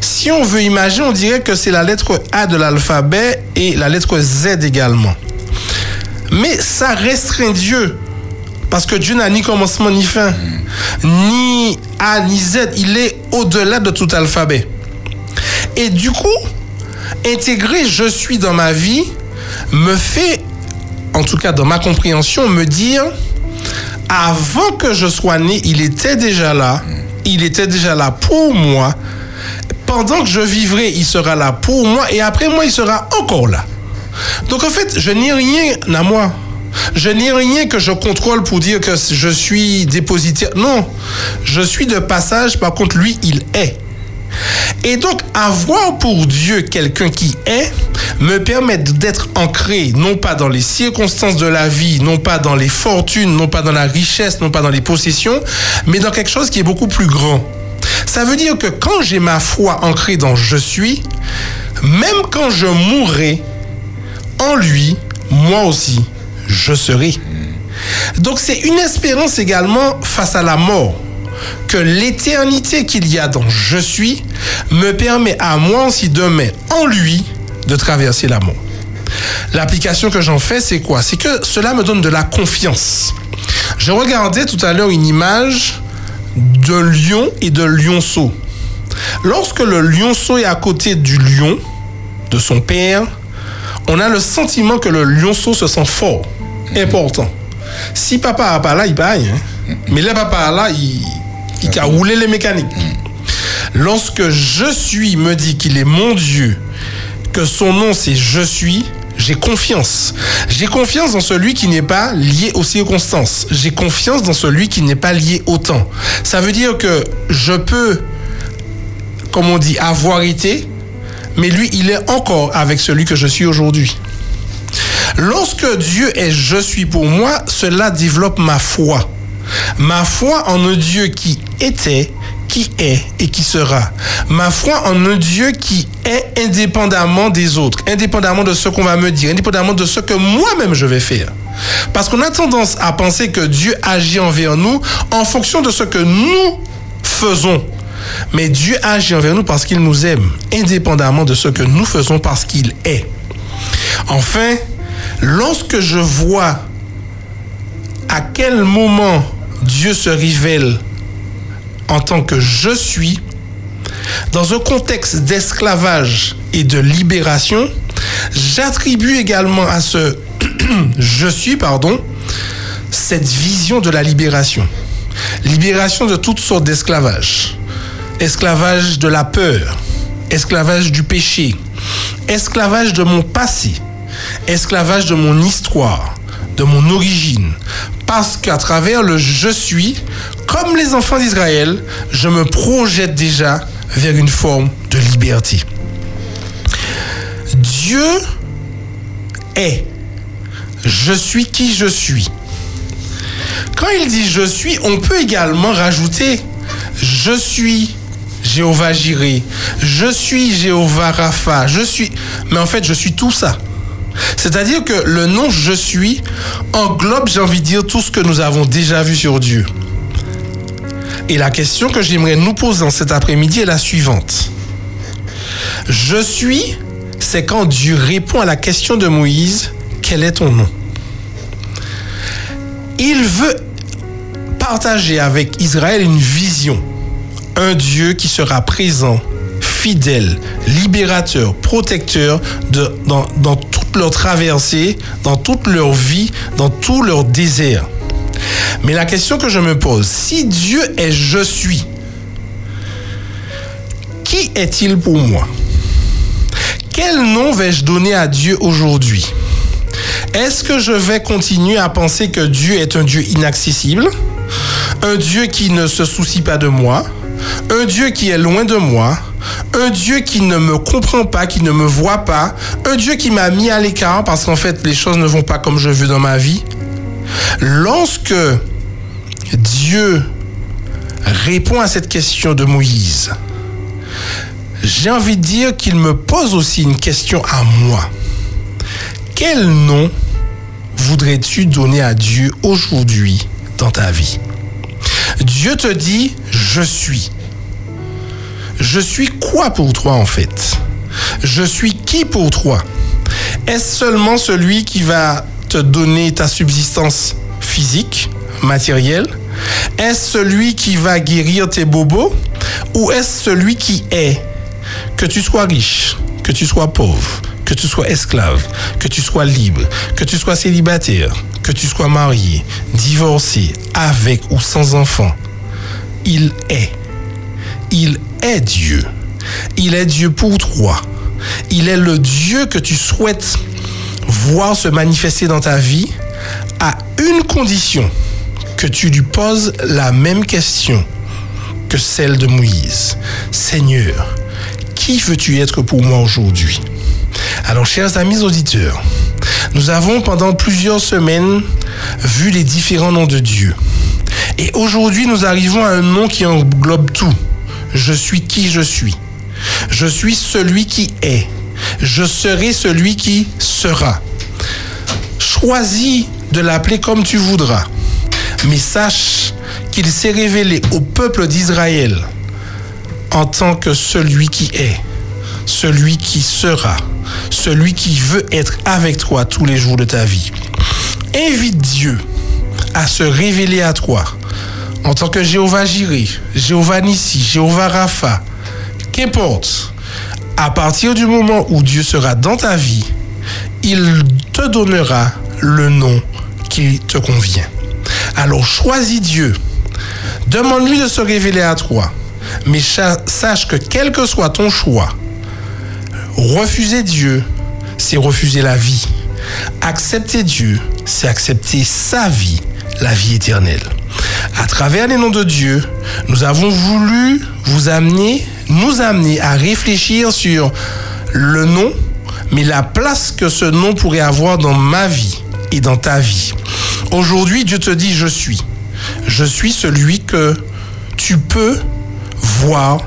Si on veut imaginer, on dirait que c'est la lettre A de l'alphabet et la lettre Z également. Mais ça restreint Dieu. Parce que Dieu n'a ni commencement ni fin. Ni A ni Z. Il est au-delà de tout alphabet. Et du coup, intégrer je suis dans ma vie me fait, en tout cas dans ma compréhension, me dire, avant que je sois né, il était déjà là. Il était déjà là pour moi pendant que je vivrai, il sera là pour moi et après moi, il sera encore là. Donc en fait, je n'ai rien à moi. Je n'ai rien que je contrôle pour dire que je suis dépositaire. Non, je suis de passage, par contre, lui, il est. Et donc, avoir pour Dieu quelqu'un qui est me permet d'être ancré, non pas dans les circonstances de la vie, non pas dans les fortunes, non pas dans la richesse, non pas dans les possessions, mais dans quelque chose qui est beaucoup plus grand. Ça veut dire que quand j'ai ma foi ancrée dans je suis, même quand je mourrai, en lui, moi aussi, je serai. Donc c'est une espérance également face à la mort que l'éternité qu'il y a dans je suis me permet à moi aussi demain, en lui, de traverser la mort. L'application que j'en fais, c'est quoi? C'est que cela me donne de la confiance. Je regardais tout à l'heure une image de lion et de lionceau. Lorsque le lionceau est à côté du lion, de son père, on a le sentiment que le lionceau se sent fort, important. Si papa n'a pas là, il paye. Hein. Mais là, papa là, il, il a roulé les mécaniques. Lorsque je suis me dit qu'il est mon Dieu, que son nom c'est je suis, j'ai confiance. J'ai confiance dans celui qui n'est pas lié aux circonstances. J'ai confiance dans celui qui n'est pas lié au temps. Ça veut dire que je peux, comme on dit, avoir été, mais lui, il est encore avec celui que je suis aujourd'hui. Lorsque Dieu est je suis pour moi, cela développe ma foi. Ma foi en un Dieu qui était, qui est et qui sera. Ma foi en un Dieu qui est indépendamment des autres, indépendamment de ce qu'on va me dire, indépendamment de ce que moi-même je vais faire. Parce qu'on a tendance à penser que Dieu agit envers nous en fonction de ce que nous faisons. Mais Dieu agit envers nous parce qu'il nous aime, indépendamment de ce que nous faisons parce qu'il est. Enfin, lorsque je vois à quel moment Dieu se révèle en tant que je suis, dans un contexte d'esclavage et de libération, j'attribue également à ce *clears throat* je suis, pardon, cette vision de la libération. Libération de toutes sortes d'esclavage. Esclavage de la peur, esclavage du péché, esclavage de mon passé, esclavage de mon histoire, de mon origine. Parce qu'à travers le je suis, comme les enfants d'Israël, je me projette déjà vers une forme de liberté. Dieu est. Je suis qui je suis. Quand il dit je suis, on peut également rajouter je suis Jéhovah Jiré, je suis Jéhovah Rapha, je suis. Mais en fait, je suis tout ça. C'est-à-dire que le nom je suis englobe, j'ai envie de dire, tout ce que nous avons déjà vu sur Dieu. Et la question que j'aimerais nous poser en cet après-midi est la suivante. Je suis, c'est quand Dieu répond à la question de Moïse, quel est ton nom? Il veut partager avec Israël une vision, un Dieu qui sera présent, fidèle, libérateur, protecteur dans, dans leur traversée, dans toute leur vie, dans tout leur désert. Mais la question que je me pose, si Dieu est je suis, qui est-il pour moi? Quel nom vais-je donner à Dieu aujourd'hui? Est-ce que je vais continuer à penser que Dieu est un Dieu inaccessible? Un Dieu qui ne se soucie pas de moi? Un Dieu qui est loin de moi? Un Dieu qui ne me comprend pas, qui ne me voit pas, un Dieu qui m'a mis à l'écart parce qu'en fait les choses ne vont pas comme je veux dans ma vie. Lorsque Dieu répond à cette question de Moïse, j'ai envie de dire qu'il me pose aussi une question à moi. Quel nom voudrais-tu donner à Dieu aujourd'hui dans ta vie? Dieu te dit, je suis. Je suis quoi pour toi en fait? Je suis qui pour toi? Est-ce seulement celui qui va te donner ta subsistance physique, matérielle? Est-ce celui qui va guérir tes bobos? Ou est-ce celui qui est? Que tu sois riche, que tu sois pauvre, que tu sois esclave, que tu sois libre, que tu sois célibataire, que tu sois marié, divorcé, avec ou sans enfant, il est. Il est Dieu. Il est Dieu pour toi. Il est le Dieu que tu souhaites voir se manifester dans ta vie à une condition que tu lui poses la même question que celle de Moïse. Seigneur, qui veux-tu être pour moi aujourd'hui? Alors, chers amis auditeurs, nous avons pendant plusieurs semaines vu les différents noms de Dieu. Et aujourd'hui, nous arrivons à un nom qui englobe tout. Je suis qui je suis. Je suis celui qui est. Je serai celui qui sera. Choisis de l'appeler comme tu voudras. Mais sache qu'il s'est révélé au peuple d'Israël en tant que celui qui est, celui qui sera, celui qui veut être avec toi tous les jours de ta vie. Invite Dieu à se révéler à toi en tant que Jéhovah Jiré, Jéhovah Nissi, Jéhovah Rapha, qu'importe, à partir du moment où Dieu sera dans ta vie, il te donnera le nom qui te convient. Alors choisis Dieu. Demande-lui de se révéler à toi. Mais sache que quel que soit ton choix, refuser Dieu, c'est refuser la vie. Accepter Dieu, c'est accepter sa vie, la vie éternelle. À travers les noms de Dieu, nous avons voulu vous amener, nous amener à réfléchir sur le nom, mais la place que ce nom pourrait avoir dans ma vie et dans ta vie. Aujourd'hui, Dieu te dit, je suis. Je suis celui que tu peux voir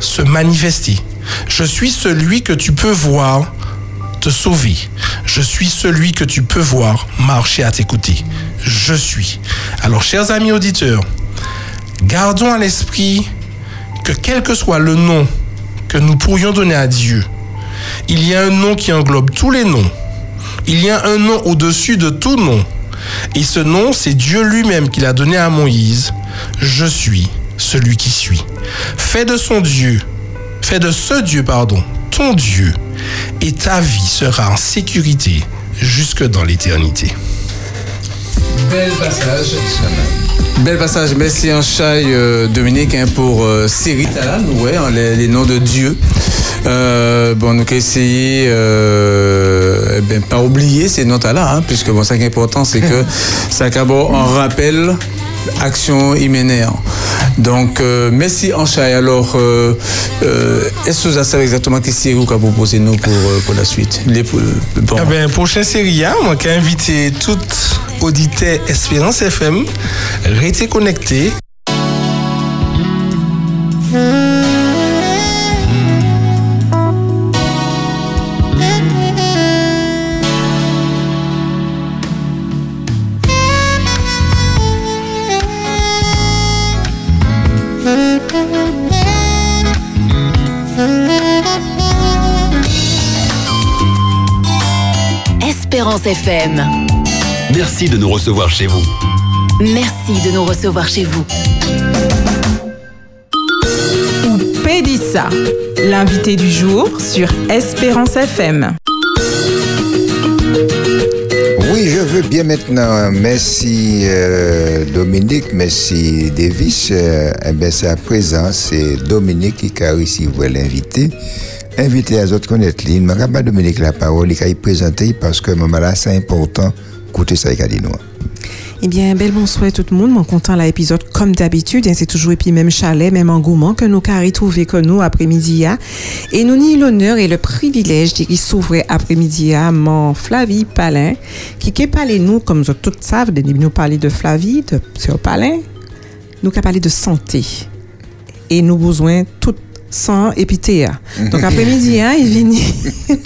se manifester. Je suis celui que tu peux voir te sauver. Je suis celui que tu peux voir marcher à tes côtés. Je suis. Alors, chers amis auditeurs, gardons à l'esprit que quel que soit le nom que nous pourrions donner à Dieu, il y a un nom qui englobe tous les noms. Il y a un nom au-dessus de tout nom. Et ce nom, c'est Dieu lui-même qui l'a donné à Moïse. Je suis celui qui suis. Fais de son Dieu, fais de ce Dieu, pardon, ton Dieu, et ta vie sera en sécurité jusque dans l'éternité. Bel passage. Bel passage. Merci en chai euh, Dominique hein, pour euh, série ouais, hein, les, noms de Dieu. Euh, bon, nous essayer, euh, eh ben, pas oublier ces notes-là, hein, puisque bon, ça qui est important, c'est que *laughs* ça d'abord en rappel action hyménaire. Donc, euh, merci Anchaï. Alors, euh, euh, est-ce que vous savez exactement quelle série vous proposé nous pour, pour la suite? Les, bon. eh Prochaine série, hein, moi qui ai invité toutes auditeurs Espérance FM, restez connectés. Espérance FM. Merci de nous recevoir chez vous. Merci de nous recevoir chez vous. Ou Pédissa, l'invité du jour sur Espérance FM. Oui, je veux bien maintenant. Merci euh, Dominique, merci Davis. Euh, eh bien, c'est à présent, c'est Dominique qui a réussi à l'inviter. Inviter les autres connaître l'île. Je ne pas Dominique la parole, il a présenté parce que moment là, c'est important. Écoutez ça. Eh bien, bel bonsoir tout le monde. Mon content l'épisode comme d'habitude. C'est toujours et puis même chalet, même engouement que nous carré trouvé que nous après-midi. Et nous ni l'honneur et le privilège d'y s'ouvrir après-midi à mon Flavie Palin, qui qui parlé nous, comme vous tous savent, de nous parler de Flavie, de Sœur Palin, nous qu'a parlé de santé. Et nous besoin tout sans épithéa. Donc après-midi, hein, il vient,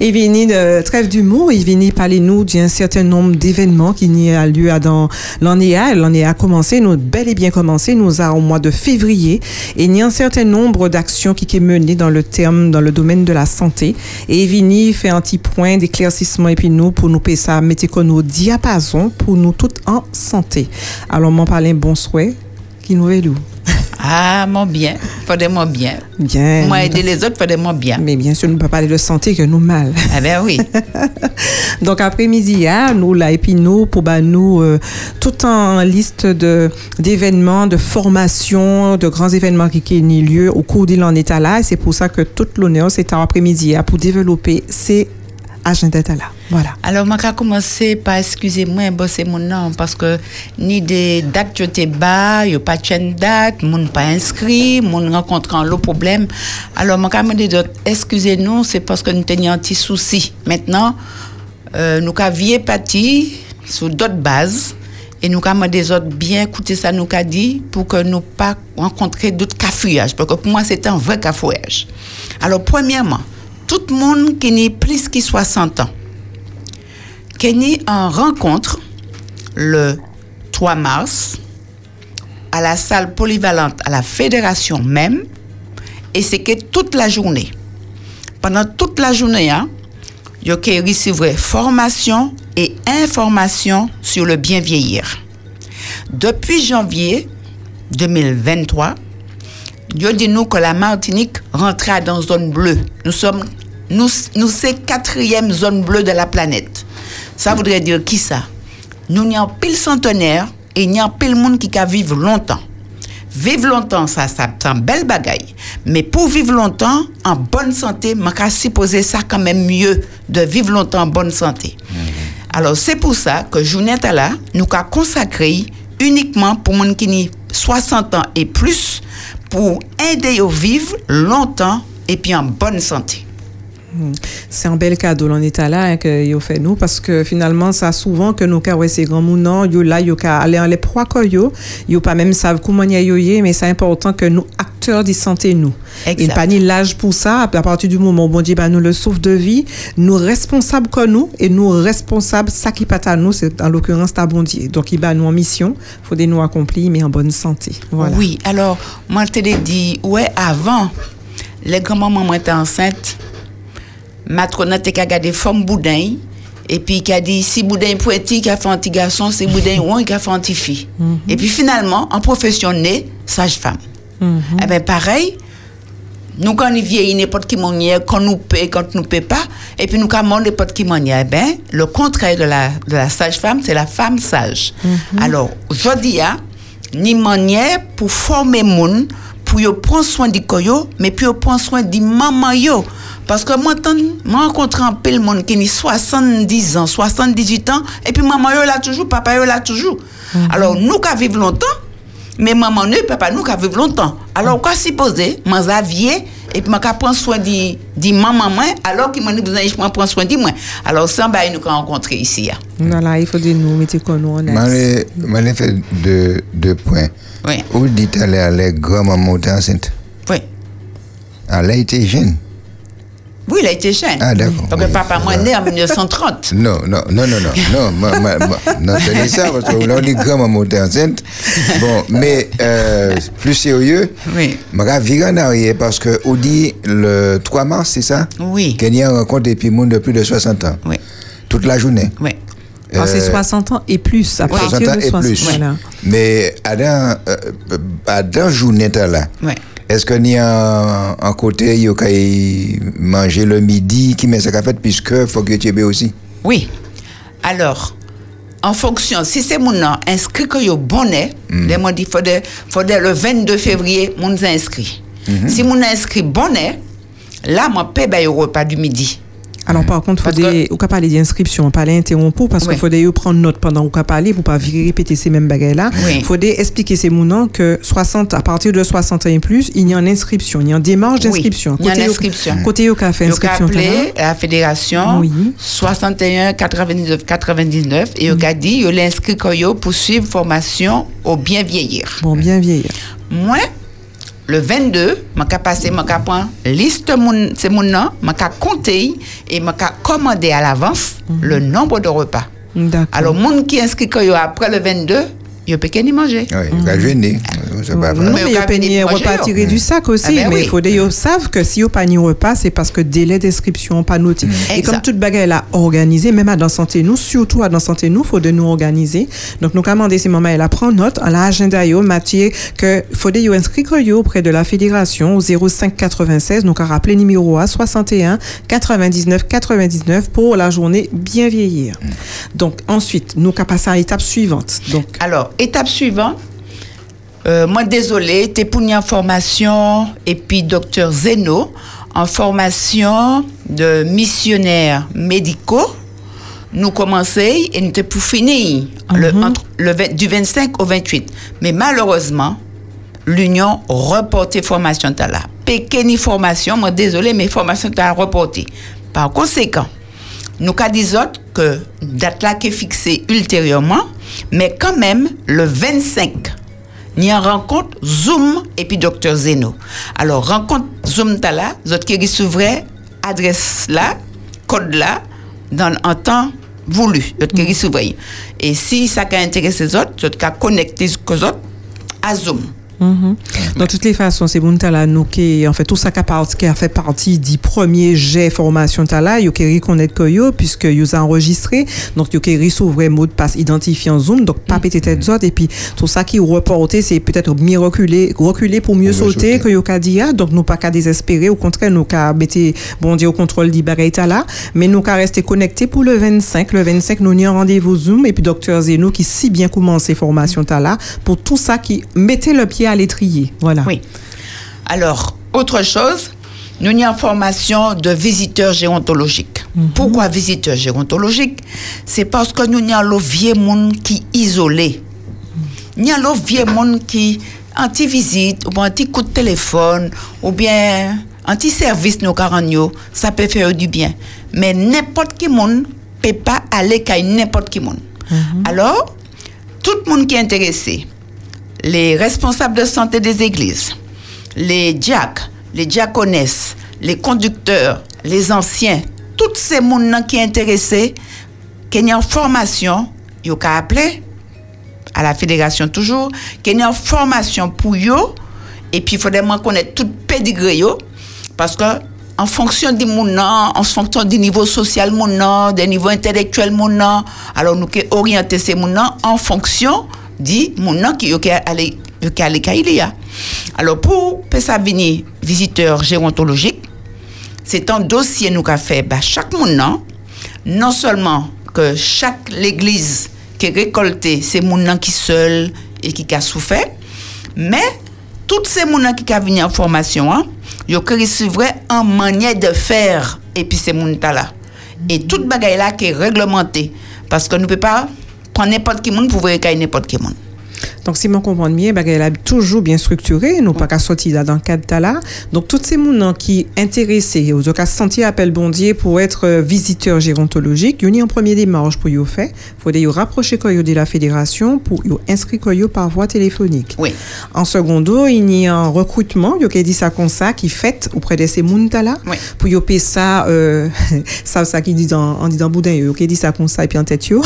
*laughs* il de trêve d'humour, il vient parler nous d'un certain nombre d'événements qui n'y a lieu dans l'année L'année a commencé, nous bel et bien commencé, nous avons au mois de février, et il y a un certain nombre d'actions qui sont menées dans le terme, dans le domaine de la santé. Et Vini fait un petit point d'éclaircissement et puis nous, pour nous payer ça, mettez nos diapason pour nous toutes en santé. Alors, m'en parler bon souhait, qui nous veut *laughs* ah, mon bien. Faudrait-moi bien. Bien. Moi, aider les autres, faudrait-moi bien. Mais bien sûr, nous ne pouvons pas parler de santé que nous mal. Ah ben oui. *laughs* Donc, après-midi, hein, nous, là, et puis nous, pour bah, nous, euh, tout en liste d'événements, de formations, de grands événements qui, qui ont lieu au cours de l'année là. Et c'est pour ça que tout l'honneur, c'est après-midi, hein, pour développer ces agenda là. Voilà. Alors, je vais commencer par excusez-moi, c'est mon nom, parce que ni des dates je t'ai bas, il pas de date, mon pas inscrit, mon rencontrant le problème. Alors, je vais dire excusez-nous, c'est parce que nous tenions un petit souci. Maintenant, euh, nous avons vie parti sur d'autres bases. Et nous avons des autres bien écouter ça nous a dit pour que nous pas rencontrer d'autres cafouillages. Parce que pour moi, c'est un vrai cafouillage. Alors, premièrement, tout le monde qui n'est plus que 60 ans, qui en rencontre le 3 mars à la salle polyvalente à la fédération même, et c'est que toute la journée, pendant toute la journée, hein, il recevoir formation et information sur le bien vieillir. Depuis janvier 2023, Yo dit nous que la Martinique rentrait dans zone bleue. Nous sommes, nous, nous c'est quatrième zone bleue de la planète. Ça voudrait dire qui ça? Nous n'y a pile centenaire et n'y a pile monde qui va vivre longtemps. Vivre longtemps, ça, ça, c'est un bel bagaille. Mais pour vivre longtemps, en bonne santé, je supposer ça quand même mieux de vivre longtemps en bonne santé. Alors, c'est pour ça que Journée là, nous avons consacré uniquement pour les gens qui ont 60 ans et plus pour aider à vivre longtemps et puis en bonne santé. Hmm. C'est un bel cadeau l'on est là hein, que yo fait nous parce que finalement ça souvent que nous ka ces grands mounons yo là yo ka aller en les proies yo yo pas même savent comment y a mais c'est important que nous acteurs de santé nous. Et pas ni l'âge pour ça à partir du moment où bon dit bah nous le souffle de vie nous responsables comme nous et nous responsables ça qui pas à nous c'est en l'occurrence ta bon donc il va nous en mission faut des nous accomplir mais en bonne santé. Voilà. Oui alors moi je te dit ouais avant les grands-mamans étaient enceintes matrona te ka gade femme boudin et puis qui a dit si boudin poeti qui a fait un petit garçon c'est boudin ou qui a fait un petit fille. Mhm. et puis finalement en profession sage-femme. Mm eh ben pareil nous quand on vieillit n'importe qui manière quand nous paie quand nous paie pas et puis nous quand on n'importe qui manière eh ben le contraire de la de la sage-femme c'est la femme sage. Mhm. alors aujourd'hui ni manière pour former moun pour yo prendre soin du koyo mais yo prendre soin du maman yo parce que moi, je rencontre un peu le monde qui a 70 ans, 78 ans, et puis maman, yo là toujours, papa, yo là toujours. Mhm. Alors, nous qui vivons longtemps, mais maman, nous, papa, nous qui vivons longtemps. Alors, quoi s'y poser, moi, Xavier, et puis je prends soin de de maman moi alors qu'il m'a dit besoin je prends soin de moi alors ça bah nous rencontrer ici hein. Voilà, il faut de nous mettre comme nous en Malé, malé fait deux, deux points. Oui. Où dit elle est grand-maman était enceinte? Oui. Elle a été jeune. Oui, il a été jeune. Ah, d'accord. Donc, oui. papa, moi, né en 1930. *laughs* Non, non, non, non, non, non, ma, ma, ma, non, tenez ça, parce que là, on dit grand-maman était enceinte. Bon, mais euh, plus sérieux, Oui. je vais virer en arrière parce que on dit le 3 mars, c'est ça? Oui. Qu'il y a une rencontre puis monde de plus de 60 ans. Oui. Toute la journée. Oui. Ah, c'est Euh, 60 ans et plus. À 60 partir ans de et 60 plus. Voilà. Mais à dans, euh, à dans journée t'as là, Ouais. Est-ce qu'il y a un, côté, a manger le midi, qui met ça fait, puisque faut que tu aies aussi? Oui. Alors, en fonction, si c'est mon nom inscrit que yo bonnet, les m'ont dit faudrait faudrait le 22 février mon inscrit. Si mon inscrit bonnet, là moi paie ben, repas du midi. Alors, par contre, il Parce faut des, ou parler d'inscription, pas l'interrompre, parce Oui. qu'il faut des prendre note pendant qu'on parler pour pas virer répéter ces mêmes bagages-là. Oui. Il faut des expliquer ces mounants que 60, à partir de 60 ans et plus, il y a une inscription, il y a une démarche Oui, d'inscription. il y a une inscription. Côté Yo ka inscription. appelé la fédération Oui. 61 99 99 et yo ka dit yo l'inscrit que yo pour suivre formation au bien vieillir. Bon, bien vieillir. Moi, le 22, je vais passer, je vais prendre liste c'est mon nom, je vais compter et je vais commander à l'avance le nombre de repas. Alors, monde qui inscrit que yo après le 22, yo peut qu'y manger. Oui, il va jeûner. C'est pas Non, vrai. mais il a pas ni tiré du sac aussi, Ah ben mais oui. il faut qu'ils savent que si vous pas ni repas, c'est parce que délai d'inscription pas noté. Et Exact. comme toute bagarre là organisée, même à dans santé nous, surtout à dans santé nous, faut de nous organiser. Donc nous commander ces moments, elle a prend note en l'agenda yo matière que faut de inscrire yo auprès de la fédération au 05 96 donc à rappeler numéro à 61 99 99 pour la journée bien vieillir. Donc ensuite, nous qu'à passer à l'étape suivante. Donc Alors, étape suivante. Euh, moi, désolé, pour une formation et puis docteur Zeno en formation de missionnaires médicaux. Nous commençons et nous pour finir le, entre le, vingt- du 25 au 28. Mais malheureusement, l'Union reporté formation là. Pékeni formation, moi désolé, mais formation t'as reporté. Par conséquent, nous qu'a dit autres que date là qui est fixée ultérieurement, mais quand même le 25, il y a une rencontre Zoom et puis docteur Zeno. Alors rencontre Zoom là, autres qui s'ouvrait adresse là, code là, dans un temps voulu, qui s'ouvrait. Et si ça a intéressé les autres, autres qui connecté aux autres à Zoom. Mhm. De toutes les façons, c'est bon là nous qui en fait tout ça qui a, parti- qui a fait partie du premier jet formation là, yo qui reconnaître que yo puisque yo enregistré, donc yo qui recevoir mot de passe identifiant Zoom, donc pas péter tête autres et puis tout ça qui reporté c'est peut-être mieux reculer, reculer pour mieux sauter que yo ka dit ah, donc nous pas qu'à désespérer, au contraire nous qu'à mettre bon au contrôle du là, mais nous qu'à rester connectés pour le 25, le 25 nous y a un rendez-vous Zoom. Et puis docteur Zeno qui si bien commencé formation là pour tout ça qui mettait le pied à l'étrier. Voilà. Oui. Alors, autre chose, nous avons une formation de visiteurs gérontologiques. Pourquoi visiteurs gérontologiques? C'est parce que nous avons le vieux monde qui est isolé. Nous avons le vieux monde qui anti-visite, ou bien anti-coup de téléphone, ou bien anti-service, nos caranio, ça peut faire du bien. Mais n'importe qui monde peut pas aller qu'à n'importe qui monde. Alors, tout le monde qui est intéressé, les responsables de santé des églises, les diacres, les diaconesses, les conducteurs, les anciens, tous ces monde qui sont intéressés, qui ont en formation, ils ont qu'à appeler à la fédération toujours, qui ont en formation pour eux, et puis il faudrait connaître tout pédigré parce que en fonction du monde, en fonction du niveau social monde, des niveaux intellectuels monde, alors nous qui orienter ces monde en fonction du monde qui est allé qui allé qu'il Alors pour ça venir visiteur gérontologique, c'est un dossier nous qu'a fait bah, chaque monde non seulement que chaque l'église qui récolté c'est monde qui seul et qui a souffert, mais toutes ces gens qui ont venu en formation, hein, ils ont recevraient en manière de faire et puis ces gens là. Et toute bagaille là qui est réglementée. Parce que nous ne pouvons pas prendre n'importe qui monde pour voir n'importe qui monde. Donc, si je comprends bien, elle a toujours bien structuré, nous pas qu'à sortir là dans le cadre de là. Donc, tous ces gens qui intéressés, aux cas senti appel bondier pour être euh, visiteur gérontologique, ils ont en premier démarche pour y faire. Il faut y rapprocher de la fédération pour y inscrire par voie téléphonique. Oui. En secondo, il y a un recrutement, il y a dit ça comme ça, qui fait auprès de ces gens là, oui. pour y payer ça, euh, *laughs* ça, ça qui dit dans, en dit dans boudin, il dit ça comme ça et puis en tête, yo.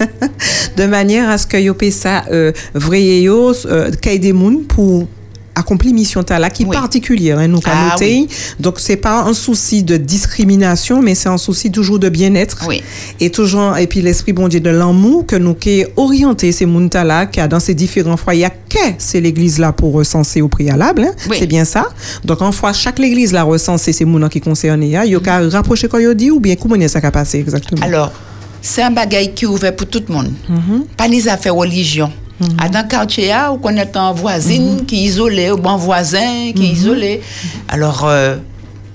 *laughs* de manière à ce que y paye ça, euh, vrai yo, euh, des moun pour accomplir mission là qui est particulière hein, nous Ah noté. donc c'est pas un souci de discrimination mais c'est un souci toujours de bien-être Oui. et toujours et puis l'esprit bon Dieu de l'amour que nous qui orienté ces moun là qui a dans ces différents foyers que c'est l'église là pour recenser au préalable hein. Oui. c'est bien ça donc en fois chaque l'église là recenser ces moun qui concernent ya yo ka rapprocher quoi yo dit ou bien comment ça ka passer exactement? Alors, c'est un bagage qui est ouvert pour tout le monde. Pas les affaires religion. À dans le quartier, on connaît un voisine qui est isolé, ou bon voisin qui est isolé. Alors, euh,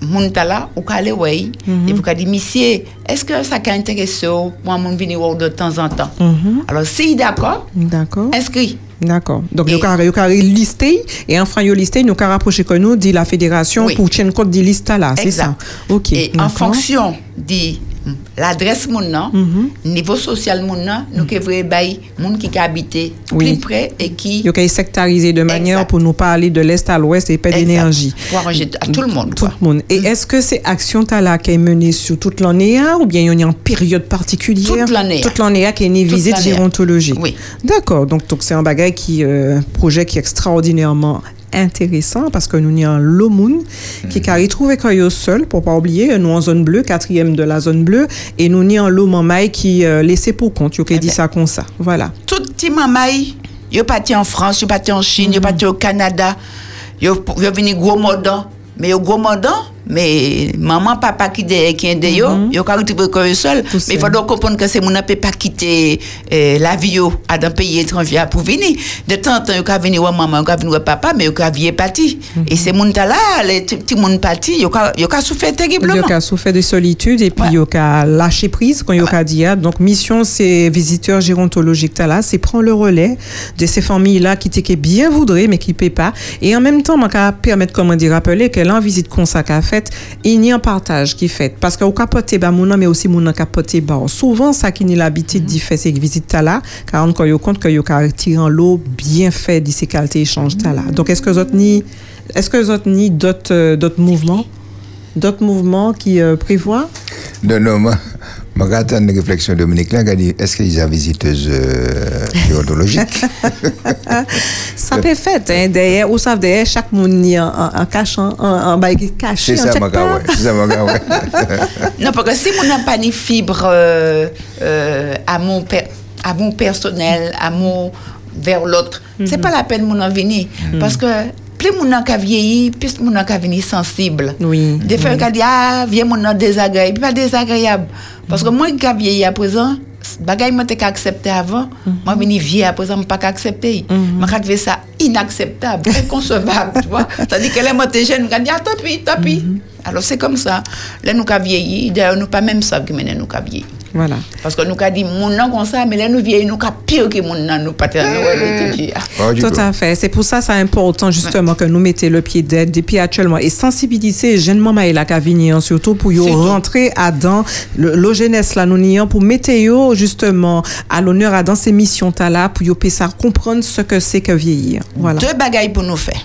moun ta là, ou ka aller ouais, et vous dire monsieur, est-ce que ça ou moi moun venir de temps en temps? Alors, si d'accord, inscrit. D'accord. Donc, il y a un listé et enfin, il y a listé, nous avons rapproché que nous dit la fédération pour tenir compte de liste là, c'est ça. OK. Et en fonction de l'adresse moun nan, Mhm. niveau social moun nan, nous que vrai bay moun qui habite Oui. plus près et qui Il y a sectarisé de manière pour nous parler de l'Est à l'Ouest et pas d'énergie. pour arranger à tout le monde. Tout le monde. Et est-ce que ces actions là qui est menée sur toute l'année hein, ou bien il y a une période particulière? Toute l'année. Toute l'année qui est une visite gérontologique. Oui. D'accord. Donc donc c'est un bagage qui euh, projet qui est extraordinairement intéressant parce que nous y a un Lomoun qui a retrouvé Koyo seul pour pas oublier nous en zone bleue quatrième de la zone bleue et nous y a un Lomamai qui euh, laissé pour compte. Il Eh dit ben. ça comme ça. Voilà. Tout petit mamay, yo parti en France, yo parti en Chine, yo parti au Canada, yo yo vini gros modant, mais yo gros modant, mais maman papa qui de qui est de yo, yo ka retrouver que seul, mais il faut donc comprendre que c'est mon peut pas quitter euh, la vie yo à dans pays étranger pour venir. De temps en temps yo ka venir voir maman, yo ka venir voir papa, mais yo ka vie parti. Et c'est mon là, les petits petits moun parti, yo ka yo ka souffert terriblement. y a souffert de solitude et puis il y a lâché prise quand il y a dit ah, donc mission c'est visiteurs gérontologiques là c'est prendre le relais de ces familles là qui étaient bien voudraient mais qui paient pas. Et en même temps moi qu'à permettre comment dire rappeler que l'en visite qu'a fait il y a un partage qui fait. Parce qu'au capoté bah mon mais aussi mon capoté bah souvent ça qui n'est l'habitude d'y faire ces visites là car on il compte que a tirant l'eau bien fait de ces qualités échanges là donc est-ce que vous ni est-ce que vous ni d'autres euh, d'autres mouvements? D'autres mouvements qui euh, prévoient? Non, non, moi, je vais attendre une réflexion de Dominique là, dit est-ce qu'il y a visiteuse euh, *laughs* géontologique Ça peut fait, hein, derrière, ou ça, derrière, chaque monde en, en cachant, en, en bail caché, C'est ça, ma ouais. C'est ça, ma ouais. *laughs* Non, parce que si on n'a pas ni fibre euh, euh, amour, per- amour personnel, amour vers l'autre, c'est pas la peine mon en venir. Parce que plus mon en a vieilli, plus mon en a venir sensible. Oui. Des fois, on dit, ah, viens mon en désagréable. Pas désagréable. Parce que moi, qui vieilli à présent, bagay moi t'ai accepté avant. Moi venu vieux à présent pas accepter moi quand fait ça inacceptable *laughs* inconcevable tu vois. C'est-à-dire que là moi t'es jeune on dit ah tant pis tant pis. Alors c'est comme ça. Là nous qu'a vieilli d'ailleurs nous pas même ça qui mène nous qu'a vieilli Voilà. parce que nous qu'a dit mon nom comme ça mais là nous vieillis nous pire que mon nom nous ouais, le petit. Tout à fait. C'est pour ça c'est important justement que nous mettions le pied d'aide depuis actuellement et sensibiliser les jeunes mamans et la Cavignon surtout pour y rentrer à dans le, le jeunesse là nous nions pour mettre justement à l'honneur à dans ces missions là pour yo ça comprendre ce que c'est que vieillir. Voilà. Deux bagailles pour nous faire.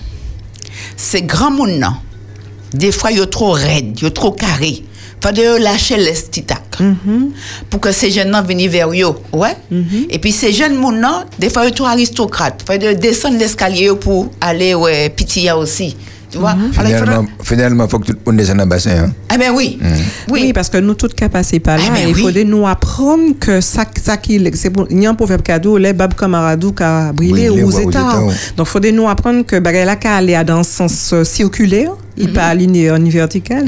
C'est grand monde non? Des fois yo trop raide, yo trop carré. Faut de yo lâcher l'estitac. Pour que ces jeunes nan viennent vers yo, ouais. Et puis ces jeunes moun nan, des fois yo trop aristocrate. Faut de descendre l'escalier pour aller ouais Pitia aussi. Tu vois? Alors, il faudra- Finalement, finalement, faut que tout le monde descende dans le bassin. Hein. Ah ben oui. Oui. parce que nous tous cas passés par là, Ah, ben il oui. faudrait nous apprendre que ça, ça qui, c'est pour, il y a un proverbe cadeau, les bab camaradou qui a brillé Brûlé aux aux états. Donc, il faudrait nous apprendre que, bah, là, qu'à aller dans le sens euh, circulaire, il Mhm. pas aligné en vertical.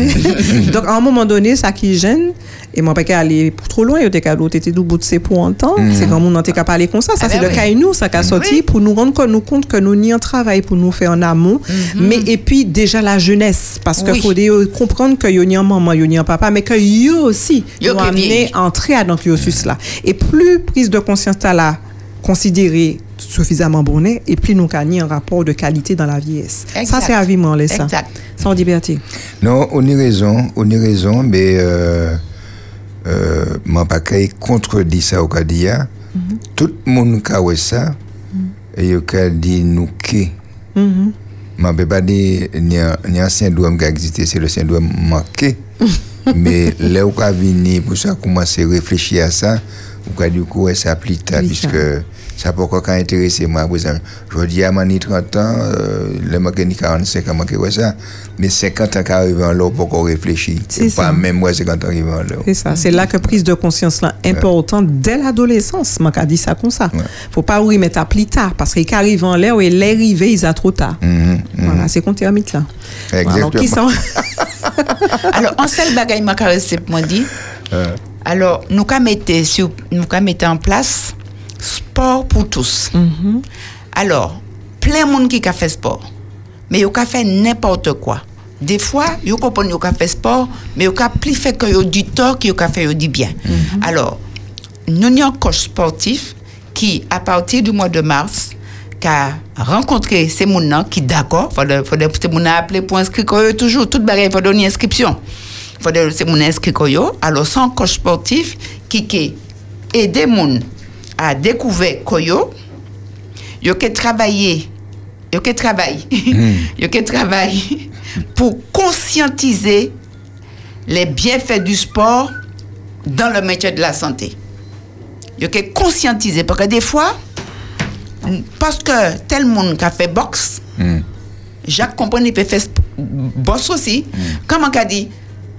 Donc, à un moment donné, ça qui gêne, et moi, pas qu'à aller trop loin, il des cadeaux, t'étais du bout de ses pour un temps. Mhm. C'est quand on n'était qu'à parler comme ça. Ça, Ah c'est ben le oui. cas et nous, ça qu'a sorti pour nous rendre compte, nous compte que nous n'y en travail pour nous faire en amont. Mais, et puis, déjà la jeunesse, parce qu'il Mhm. Oui. faut comprendre que y a un maman, y a un papa, mais que yo aussi, Yo yo vieillit. entrer à dans cursus là. Et plus prise de conscience là, considéré suffisamment bonnet et puis nous avons un rapport de qualité dans la vieillesse. Ça, Exact. c'est avis-moi, là, ça. Exact. Sans liberté. Non, on a raison, on a raison, mais euh, euh, mon paquet contredit ça au cas d'hier. Tout le monde a ouais ça, et il a dit nous qui. Mhm. Je ne peux pas dire ni un, ni un syndrome qui a existé, c'est le syndrome manqué. *laughs* mais là où on venu pour ça, commencer à réfléchir à ça, a du coup, ouais, ça Plus tard. puisque ça peut encore intéresser moi. Je dis à Mani 30 ans, euh, le ni 45 ans, manqué ouais ça, mais 50 ans qui arrivent en là, pour qu'on réfléchisse. C'est. Pas même moi, 50 ans qui arrivent en là. C'est ça. C'est là que prise de conscience là importante dès l'adolescence. Moi, dit ça comme ça. Faut pas y mettre à plus tard parce qu'il arrive en l'air et l'air arrivé, il a trop tard. Voilà, c'est qu'on termine là. Alors, qui sont *laughs* Alors, un seul bagage m'a caressé pour moi dit. Euh, Alors, nous avons mis, en place sport pour tous. Alors, plein de monde qui a fait sport, mais ils ont fait n'importe quoi. Des fois, ils comprennent qu'ils ont fait sport, mais ils ont plus fait que du tort qu'ils ont fait du bien. Alors, nous avons un coach sportif qui, à partir du mois de mars, qui a rencontré ces gens qui d'accord, il faut faut ces gens appeler pour inscrire toujours, toute bagaille, il faut donner inscription. Il faut donner ces gens inscrire que yo. Alors, un coach sportif qui qui aide les gens à découvrir que yo, qui travailler, yo qui travaille, *laughs* yo qui travaille pour conscientiser les bienfaits du sport dans le métier de la santé. Yo qui conscientiser parce que des fois parce que tel monde qui a fait boxe, Jacques comprend il peut faire boxe aussi. Comment qu'a dit?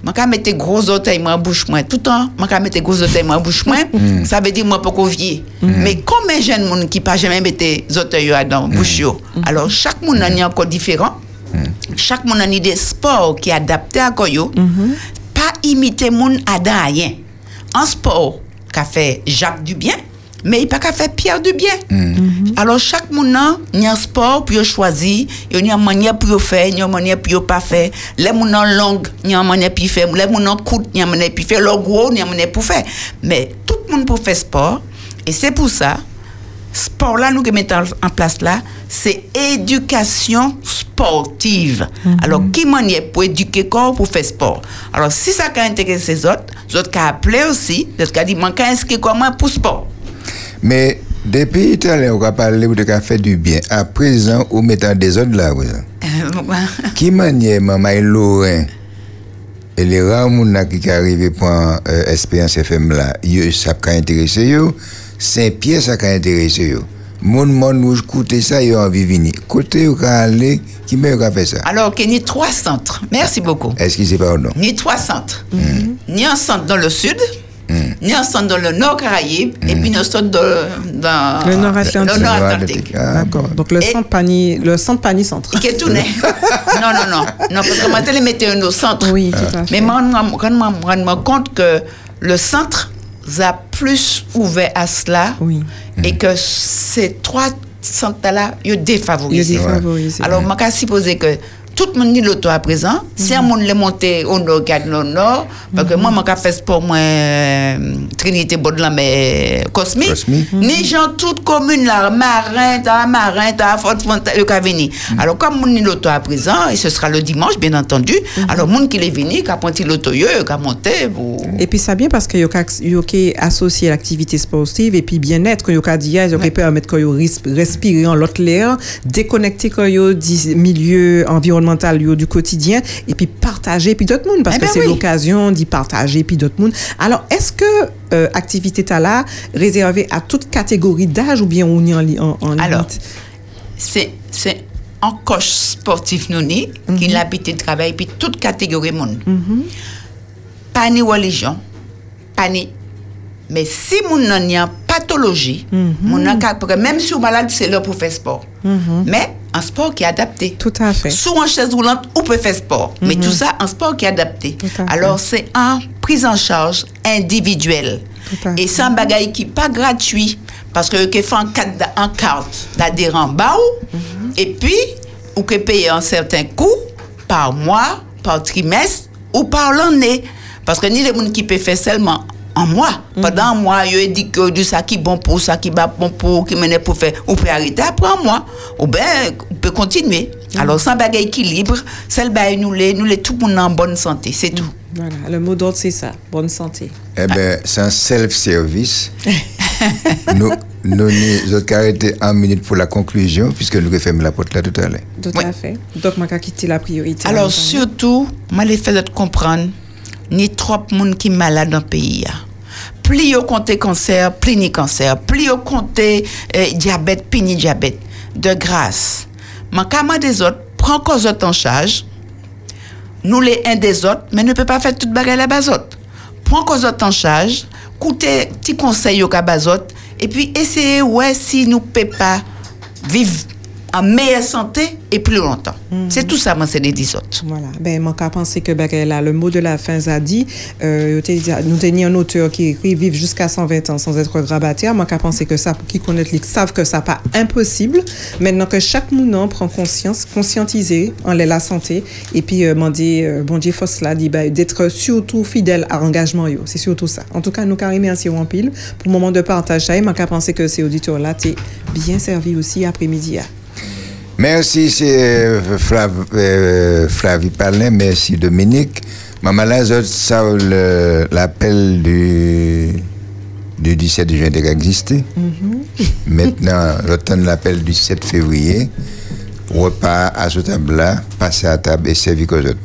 Je vais mettre gros orteils dans la bouche tout le temps, je vais mettre gros orteils dans la bouche moi, *laughs* ça veut dire moi pas vieux. Mais combien de jeunes qui pas jamais mettre les orteils dans la bouche yo? Alors chaque monde est encore différent. Chaque monde a des sports qui est adapté à quoi yo. Pas imiter monde à rien. En sport qu'a fait Jacques Dubien, mais il pas qu'à faire Pierre Dubien. Alors chaque monde nan, il y a un sport pour choisir, il y a une manière pour faire, il y a une manière pour pas faire. Les gens longue, il y a une manière pour faire, les gens courte, il y a une manière pour faire, le gros, il y a une manière pour faire. Mais tout le monde peut faire sport et c'est pour ça sport là nous que mettons en place là, c'est éducation sportive. Alors qui manière pour éduquer corps pour faire sport? Alors si ça a intéressé les autres, les autres qui appelé aussi, les autres qui dit manque inscrire comment pour sport. Mais depuis l'heure, on a parlé de fait du bien. À présent, on met des autres là. Qui manière maman Lorrain et les rares gens qui sont arrivés pour euh, Espérance FM là, ça a intéressé. Saint-Pierre, ça a intéressé. Mon monde rouge coûté ça, yo envie de venir. Côté ka aller, qui m'a fait ça? Alors qu'il y a trois centres. Merci beaucoup. Excusez pardon. Ni trois centres. Ni un centre dans le sud, un centre dans le nord Caraïbe, et puis un centre dans, dans Le nord Atlantique. le nord Atlantique. D'accord. Donc le centre panier, le centre panier centre. Qui est tourné. *laughs* non, non, non. Non, parce que maintenant, les mettez un au centre. Oui, tout à fait. Mais moi, moi, quand moi, je me rends compte que le centre a plus ouvert à cela et que ces trois centres-là, ils défavorisent. Ils défavorisent, Alors, je vais supposer que tout le monde dit l'auto à présent. Si un monde les monté au nord, garde le nord, parce que moi, je fais sport, moi, euh, Trinité Baudelin, mais Cosmi. Ni gens toute commune là, marin, t'as marin, t'as fort le cas venir. Alors, comme mon l'auto à présent, et ce sera le dimanche, bien entendu, alors, monde qui est venu, qui a pointé l'auto, qui a monté, pour. Et puis ça bien parce que yo ka associé l'activité sportive et puis bien-être que yo ka dit yo ka permettre que yo ris- respirer en l'autre l'air, déconnecter que yo du milieu environnemental yo du quotidien et puis partager puis d'autres monde parce Eh que ben c'est oui. l'occasion d'y partager puis d'autres monde. Alors est-ce que euh, activité là réservée à toute catégorie d'âge ou bien on y en, en, en Alors, c'est c'est un coach sportif nous ni, qui l'habité de travail puis toute catégorie monde. Pas ni religion, pas ni mais si mon nan y a pathologie, mon parce que même si on malade, c'est là pour faire sport. Mais un sport qui est adapté. Tout à fait. Sous en chaise roulante, on peut faire sport. Mais tout ça, un sport qui est adapté. Alors, c'est un prise en charge individuelle. Et c'est un bagage qui n'est pas gratuit. Parce que que fait en carte d'a- en carte d'adhérent bas et puis, ou que payer un certain coût par mois, par trimestre ou par l'année. Parce que ni les gens qui peuvent faire seulement en moi. Pendant un mois, il dit que du ça qui bon pour, ça qui va bon pour, qui mène pour faire, on peut arrêter après un mois. Ou bien, on peut continuer. Alors, sans bagage équilibre, celle bail nous les, nous les tout le monde en bonne santé, c'est tout. Voilà, le mot d'ordre, c'est ça, bonne santé. Eh bien, c'est un self-service. *laughs* nous, nous, nous autres arrêté en minute pour la conclusion, puisque nous refermons la porte là tout à l'heure. Tout à fait. Donc, je vais quitter la priorité. Alors, surtout, je les fait de comprendre, ni trop qui est malade dans pays. Plus au compte cancer, plus ni cancer. Plus au compte euh, diabète, plus ni diabète. De grâce, manquement des autres, prends cause en charge. Nous les uns des autres, mais ne peut pas faire toute bagarre la autres. Prends cause en charge, coûtez petit conseil au autres, et puis essayez ouais si nous pouvons pas vivre en meilleure santé et plus longtemps. C'est tout ça, moi, c'est des 10 autres. Voilà. Ben, moi, qu'à penser que ben, là, le mot de la fin, ça dit, euh, dit- nous tenions un auteur qui écrit vivre jusqu'à 120 ans sans être grabataire. Moi, qu'à penser que ça, pour qui connaissent les savent que ça pas impossible. Maintenant que chaque mounant prend conscience, conscientiser en la santé, et puis, euh, demander, euh, bon Dieu, faut cela, dit, ben, d'être surtout fidèle à l'engagement, yo. C'est surtout ça. En tout cas, nous, carrément, merci en pile pour le moment de partage. Et moi, qu'à penser que ces auditeurs-là, t'es bien servi aussi après-midi. Merci, c'est euh, euh, Flavie Palin. Merci, Dominique. Maman Lazot, ça, l'appel du, du 17 juin a existé. Maintenant, j'attends l'appel du 7 février. Repas à ce table-là, passer à table et servir aux autres.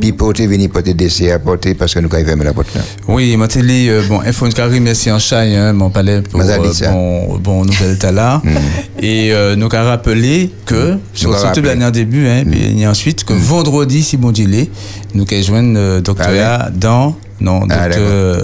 Puis porter, venir porter des à porter parce que nous, il ferme la porte là. Oui, télé, euh, bon, info une carré, merci en chai, hein, mon palais pour euh, bon, bon nouvelle tala. *laughs* Et euh, nous avons rappelé que, sur avons surtout l'année en début, hein, puis et ensuite, que vendredi, si bon Dieu l'est, nous allons joindre euh, doctorat dans, non, Ah, docteur, d'accord. euh,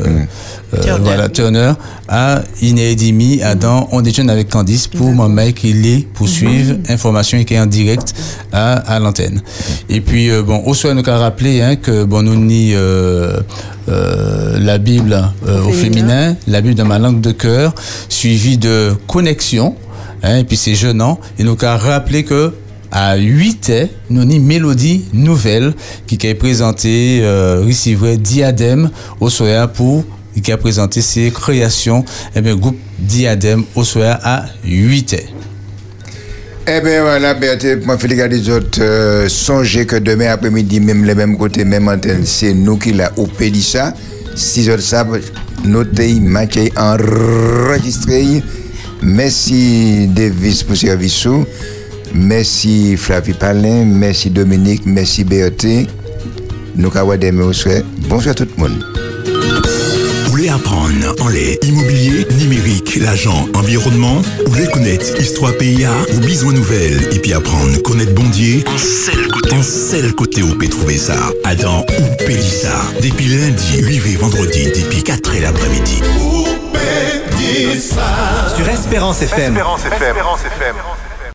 euh, voilà, Turner, à Inédimi, à dans, on déjeune avec Candice. Pour mon mec, il est poursuivre information et qui est en direct à, à l'antenne. Et puis, euh, bon, au soir, nous avons rappelé hein, que, bon, nous ni euh, euh, la Bible euh, au féminin, la Bible dans ma langue de cœur, suivi de connexion, hein, et puis c'est jeûnant, et nous avons rappelé que à 8 heures, nous avons une mélodie nouvelle qui est présentée, euh, recevrait Diadème au soir pour qui a présenté ses créations, et bien, groupe Diadème au soir à 8 heures. Eh bien voilà, Berthe, moi Félix des autres, euh, songez que demain après-midi, même les mêmes côtés, même antenne, c'est nous qui l'a au Pélissa. Si autres savent, notez, matché, enregistré. Merci Davis pour service sous. Merci Flavie Palin, merci Dominique, merci Berthe. Nous avons soir. Bonsoir tout le monde. Vous voulez apprendre en les immobilier, numérique, l'agent, environnement? Ou voulez connaître histoire PIA ou besoin nouvelle et puis apprendre connaître Bondier? En seul côté, en seul côté où peut trouver ça Adam ou Pélissa Depuis lundi, 8 vendredi, depuis 4 et l'après-midi Sur Espérance FM. Espérance FM.